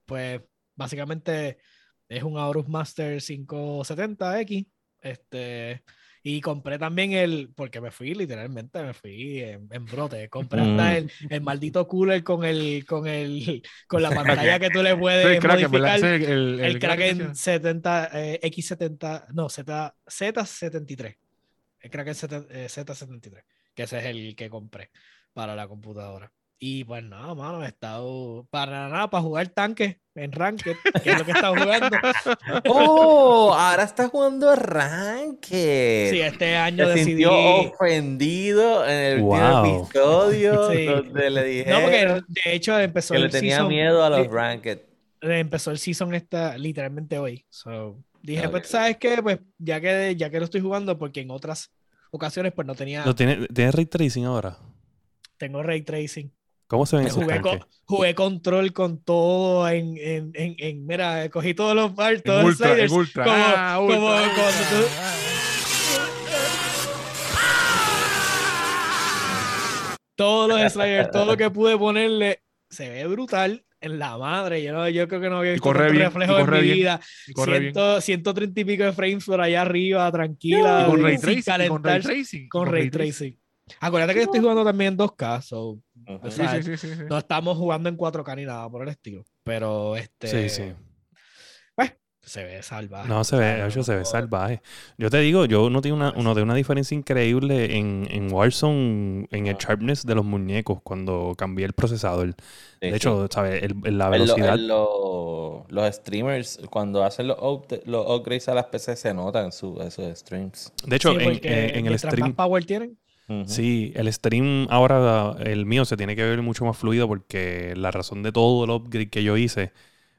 pues básicamente es un Aorus Master 570X, este, y compré también el, porque me fui literalmente, me fui en, brote. Compré hasta mm. el, el, maldito cooler con el, con el, [LAUGHS] con la pantalla que tú le puedes modificar. El, el, Kraken 70, eh, X70, no, Z, Z73. El Kraken Z73, eh, que ese es el que compré para la computadora. Y pues nada, mano, he estado para nada para jugar tanque en Ranked, que es lo que he estado jugando. [LAUGHS] ¡Oh! Ahora está jugando Ranked. Sí, este año Se decidí. ofendido en el último episodio [LAUGHS] donde le dije. No, porque de hecho empezó que le tenía miedo a los Ranked. Empezó el season esta literalmente hoy. So, dije, pues, ¿sabes qué? Pues ya que, ya que lo estoy jugando, porque en otras ocasiones pues no tenía. ¿Lo tiene, ¿Tiene ray tracing ahora? Tengo ray tracing. ¿Cómo se ven esos jugué, jugué control con todo en, en, en, en, mira, cogí todos los parts, todos los sliders. Ultra. Como, ah, como cuando tú... Todos los sliders, todo lo que pude ponerle, se ve brutal en la madre. Yo, no, yo creo que no había visto un reflejo en mi vida. Ciento, 130 y pico de frames por allá arriba, tranquila. Y con ray tracing. Con ray tracing. Con ray tracing. Acuérdate que yo estoy jugando también en 2K, so, no estamos jugando en 4K ni nada por el estilo. Pero este. Sí, sí. Pues, se ve salvaje. No, se ve, yo se ve salvaje. Yo te digo, yo noté una, uno de una diferencia increíble en, en Warzone, en el sharpness de los muñecos cuando cambié el procesador. de hecho, ¿sabes? la velocidad. los streamers, cuando hacen los, los upgrades a las PC, se notan su, esos streams. De hecho, en, en, el stream. más power tienen? Sí, el stream ahora, el mío, se tiene que ver mucho más fluido porque la razón de todo el upgrade que yo hice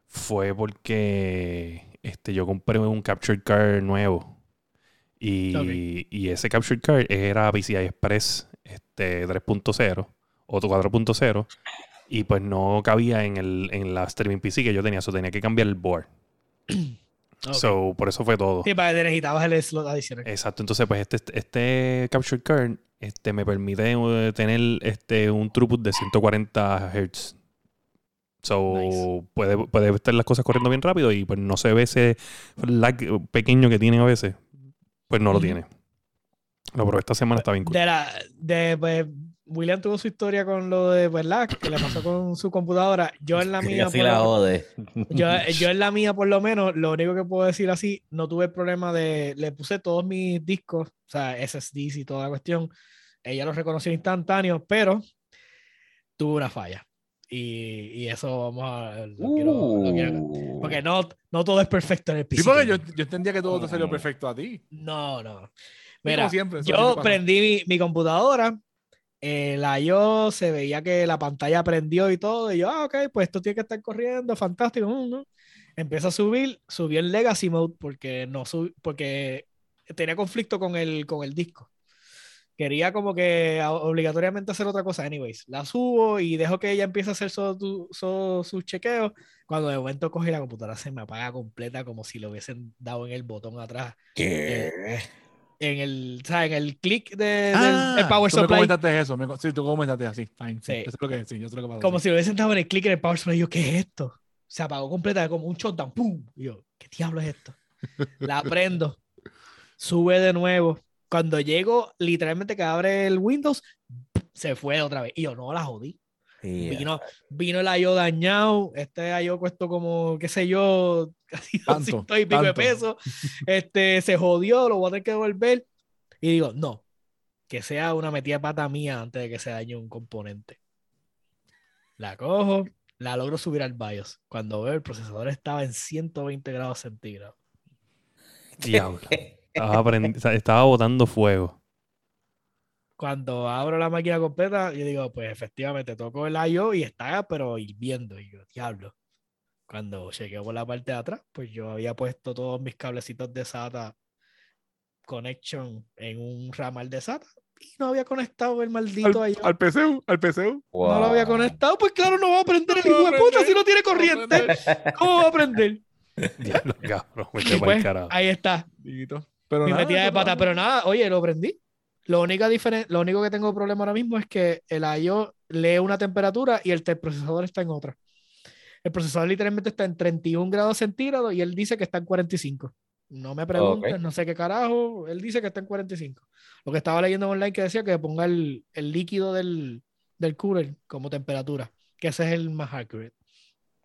fue porque este, yo compré un Capture Card nuevo. Y, y ese Capture Card era PCI Express este, 3.0 o 4.0 y pues no cabía en, el, en la streaming PC que yo tenía, eso tenía que cambiar el board. So, por eso fue todo. Sí, para que necesitabas el slot adicional. Exacto. Entonces, pues este, este Capture Card este, me permite eh, tener este, un throughput de 140 Hz. So, puede, puede estar las cosas corriendo bien rápido y pues no se ve ese lag pequeño que tiene a veces. Pues no lo tiene. No, pero esta semana está bien De la, de, pues, William tuvo su historia con lo de, ¿verdad? Que le pasó con su computadora. Yo en la mía. Por la yo, [LAUGHS] yo, en la mía, por lo menos, lo único que puedo decir así, no tuve problema de. Le puse todos mis discos, o sea, SSDs y toda la cuestión. Ella los reconoció instantáneo, pero tuvo una falla. Y, y, eso vamos a. Uh. porque no, no todo es perfecto en el PC. Sí, porque yo, yo, entendía que todo te salió perfecto a ti. No, no. Mira, yo prendí mi, mi computadora la yo se veía que la pantalla prendió y todo, y yo, ah, ok, pues esto tiene que estar corriendo, fantástico. Mm, Empieza a subir, subió el Legacy Mode porque no porque tenía conflicto con el, con el disco. Quería como que obligatoriamente hacer otra cosa, anyways. La subo y dejo que ella empiece a hacer sus chequeos. Cuando de momento coge la computadora, se me apaga completa como si le hubiesen dado en el botón atrás. ¿Qué? Eh, en el, o sea, en el click de, ah, del, Power tú Supply. Me comentaste eso, me, sí, tú comentaste así, fine, sí. Es lo que, sí, yo sé lo que pasó. Como si lo hubiesen dado en el click en el Power Supply, yo, ¿qué es esto? Se apagó completa, como un shutdown, ¡pum! Y yo, ¿qué diablo es esto? La [LAUGHS] prendo, sube de nuevo. Cuando llego, literalmente que abre el Windows, se fue otra vez. Y yo, no, la jodí. Vino, vino el IO dañado. Este IO costó como, qué sé yo, [LAUGHS] casi tanto, y pico de pesos. Este, se jodió, lo voy a tener que devolver. Y digo, no, que sea una metida pata mía antes de que se dañe un componente. La cojo, la logro subir al BIOS. Cuando veo el procesador estaba en 120 grados centígrados. Diablo. estaba, estaba botando fuego cuando abro la máquina completa, yo digo, pues efectivamente toco el I.O. y está, pero hirviendo. Y yo, diablo. Cuando llegué por la parte de atrás, pues yo había puesto todos mis cablecitos de SATA connection en un ramal de SATA y no había conectado el maldito al, al PCU, al PCU. No lo había conectado, pues claro, no va a prender el hijo de puta si no tiene corriente. [LAUGHS] ¿Cómo va a prender? [LAUGHS] Diablo, cabrón, pues, ahí está. Pero Mi metida de pata, pero nada, oye, lo prendí. Lo, única lo único que tengo problema ahora mismo es que el I.O. lee una temperatura y el procesador está en otra. El procesador literalmente está en 31 grados centígrados y él dice que está en 45. No me preguntes, no sé qué carajo. Él dice que está en 45. Lo que estaba leyendo online que decía que ponga el, el líquido del, del cooler como temperatura, que ese es el más accurate.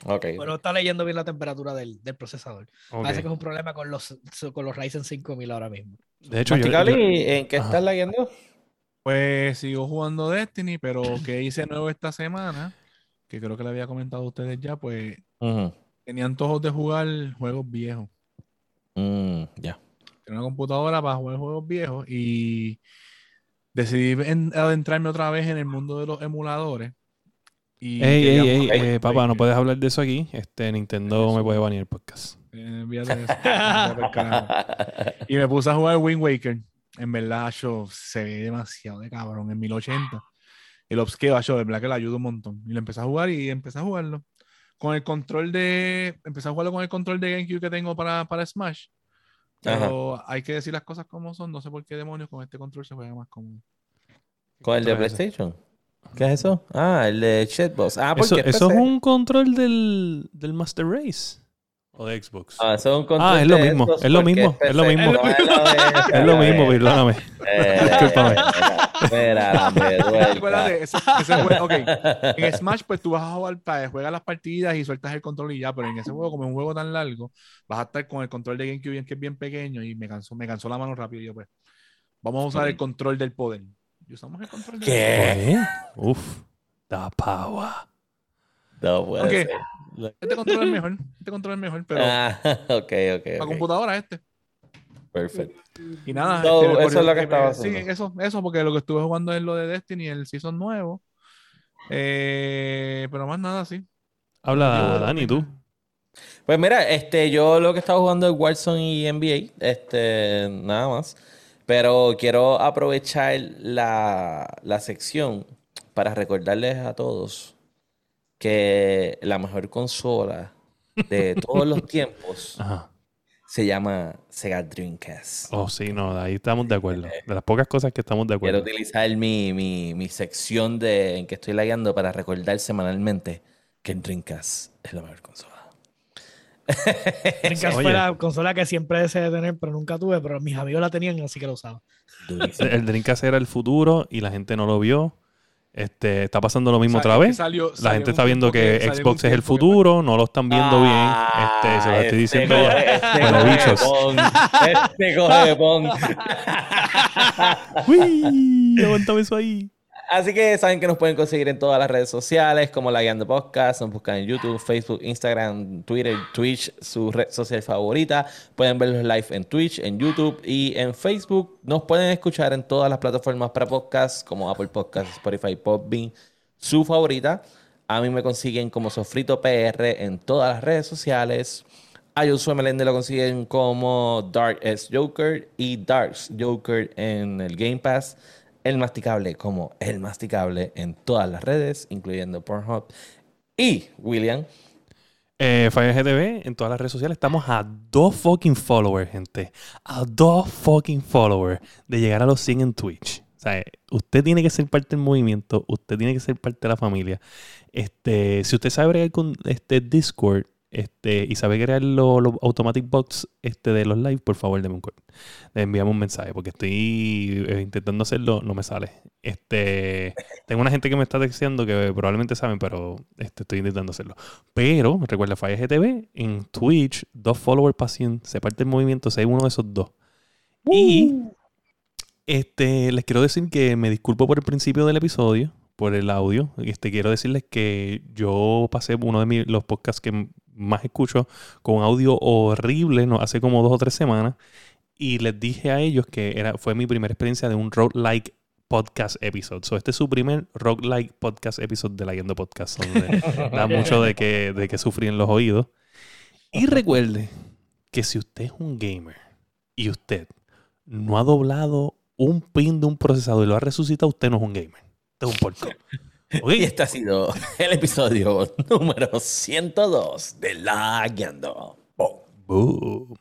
Okay. Pero está leyendo bien la temperatura del, del procesador. Parece que es un problema con los, con los Ryzen 5000 ahora mismo. De hecho, ¿en qué estás leyendo? Pues sigo jugando Destiny, pero que hice nuevo esta semana, que creo que le había comentado a ustedes ya, pues tenían todos de jugar juegos viejos. Mm, ya. Tenía una computadora para jugar juegos viejos y decidí adentrarme otra vez en el mundo de los emuladores ey, ey, ey, eh, papá, no puedes hablar de eso aquí. Este Nintendo me puede banear el podcast. Eh, [LAUGHS] [LAUGHS] y me puse a jugar Wind Waker. En verdad, yo se ve demasiado de cabrón. En 1080. El upscale, yo de verdad que le ayuda un montón. Y lo empecé a jugar y empecé a jugarlo. Con el control de. Empecé a jugarlo con el control de GameCube que tengo para, para Smash. Pero hay que decir las cosas como son. No sé por qué demonios con este control se juega más cómodo. ¿Con el de PlayStation? ¿Qué es eso? Ah, el de Chatbox. Ah, porque eso, es un control del, del Master Race. ¿O de Xbox? Ah, eso es un control Ah, es lo mismo, es lo mismo, [LAUGHS] es lo mismo. Es lo mismo, perdóname. Discúlpame. Espera, [LAUGHS] Acuérdate, ese, ese juego, ok. En Smash, pues tú vas a jugar, juegas las partidas y sueltas el control y ya, pero en ese juego, como es un juego tan largo, vas a estar con el control de GameCube que es bien pequeño y me cansó, me cansó la mano rápido. Y yo, pues, vamos a usar el control del poder. Y usamos el control de ¿Qué? Uf, da power. No puede okay. ser. Este control es mejor. Este control es mejor, pero. Ah, [LAUGHS] ok, ok. La computadora, este. Perfecto. Y nada. este, eso es lo que estaba haciendo. Sí, eso, eso, porque lo que estuve jugando es lo de Destiny, el season nuevo. Eh, pero más nada, sí. Habla Dani, tú. Pues mira, este, yo lo que estaba jugando es Warzone y NBA, este, nada más. Pero quiero aprovechar la, la sección para recordarles a todos que la mejor consola de [LAUGHS] todos los tiempos se llama Sega Dreamcast. Oh, sí, no, ahí estamos de acuerdo. De las pocas cosas que estamos de acuerdo. Quiero utilizar mi, mi, mi sección de, en que estoy lagueando para recordar semanalmente que el Dreamcast es la mejor consola. Dreamcast fue la consola que siempre deseé tener, pero nunca tuve, pero mis amigos la tenían, así que lo usaba. El Dreamcast era el futuro y la gente no lo vio. Este, está pasando lo mismo otra vez. la gente está viendo que, Xbox es el futuro, no lo están viendo bien. Este, se lo estoy este diciendo ya. Este bueno, bichos. Este coge [LAUGHS] Uy, aguántame eso ahí. Así que saben que nos pueden conseguir en todas las redes sociales, como La Guiando Podcast, nos buscan en YouTube, Facebook, Instagram, Twitter, Twitch, su red social favorita. Pueden ver los live en Twitch, en YouTube y en Facebook. Nos pueden escuchar en todas las plataformas para podcast, como Apple Podcasts, Spotify, Podbean, su favorita. A mí me consiguen como Sofrito PR en todas las redes sociales. A Josué Melende lo consiguen como Dark S Joker y Darks Joker en el Game Pass el masticable como el masticable en todas las redes, incluyendo Pornhub. Y William. Eh, FireGTV en todas las redes sociales. Estamos a dos fucking followers, gente. A dos fucking followers de llegar a los 100 en Twitch. O sea, usted tiene que ser parte del movimiento, usted tiene que ser parte de la familia. Este, si usted sabe bregar con este Discord, este, y sabe crear los automatic box este, de los live, por favor, déme un envíame un mensaje, porque estoy eh, intentando hacerlo, no me sale. Este, tengo una gente que me está diciendo que probablemente saben, pero este, estoy intentando hacerlo. Pero, recuerda, Fire GTV en Twitch, dos followers pacientes, se parte el movimiento, sé uno de esos dos. Y uh. este, les quiero decir que me disculpo por el principio del episodio por el audio. Este, quiero decirles que yo pasé uno de los podcasts que más escucho con audio horrible no, hace como dos o tres semanas. Y les dije a ellos que era, fue mi primera experiencia de un roguelike podcast episode. So, este es su primer roguelike podcast episode de la Yendo Podcast, donde [LAUGHS] da mucho de que, de que sufrí los oídos. Y recuerde que si usted es un gamer y usted no ha doblado un pin de un procesador y lo ha resucitado, usted no es un gamer. Usted es un porco. Okay. Y este ha sido el episodio número 102 de La Guiando. Boom. Boom.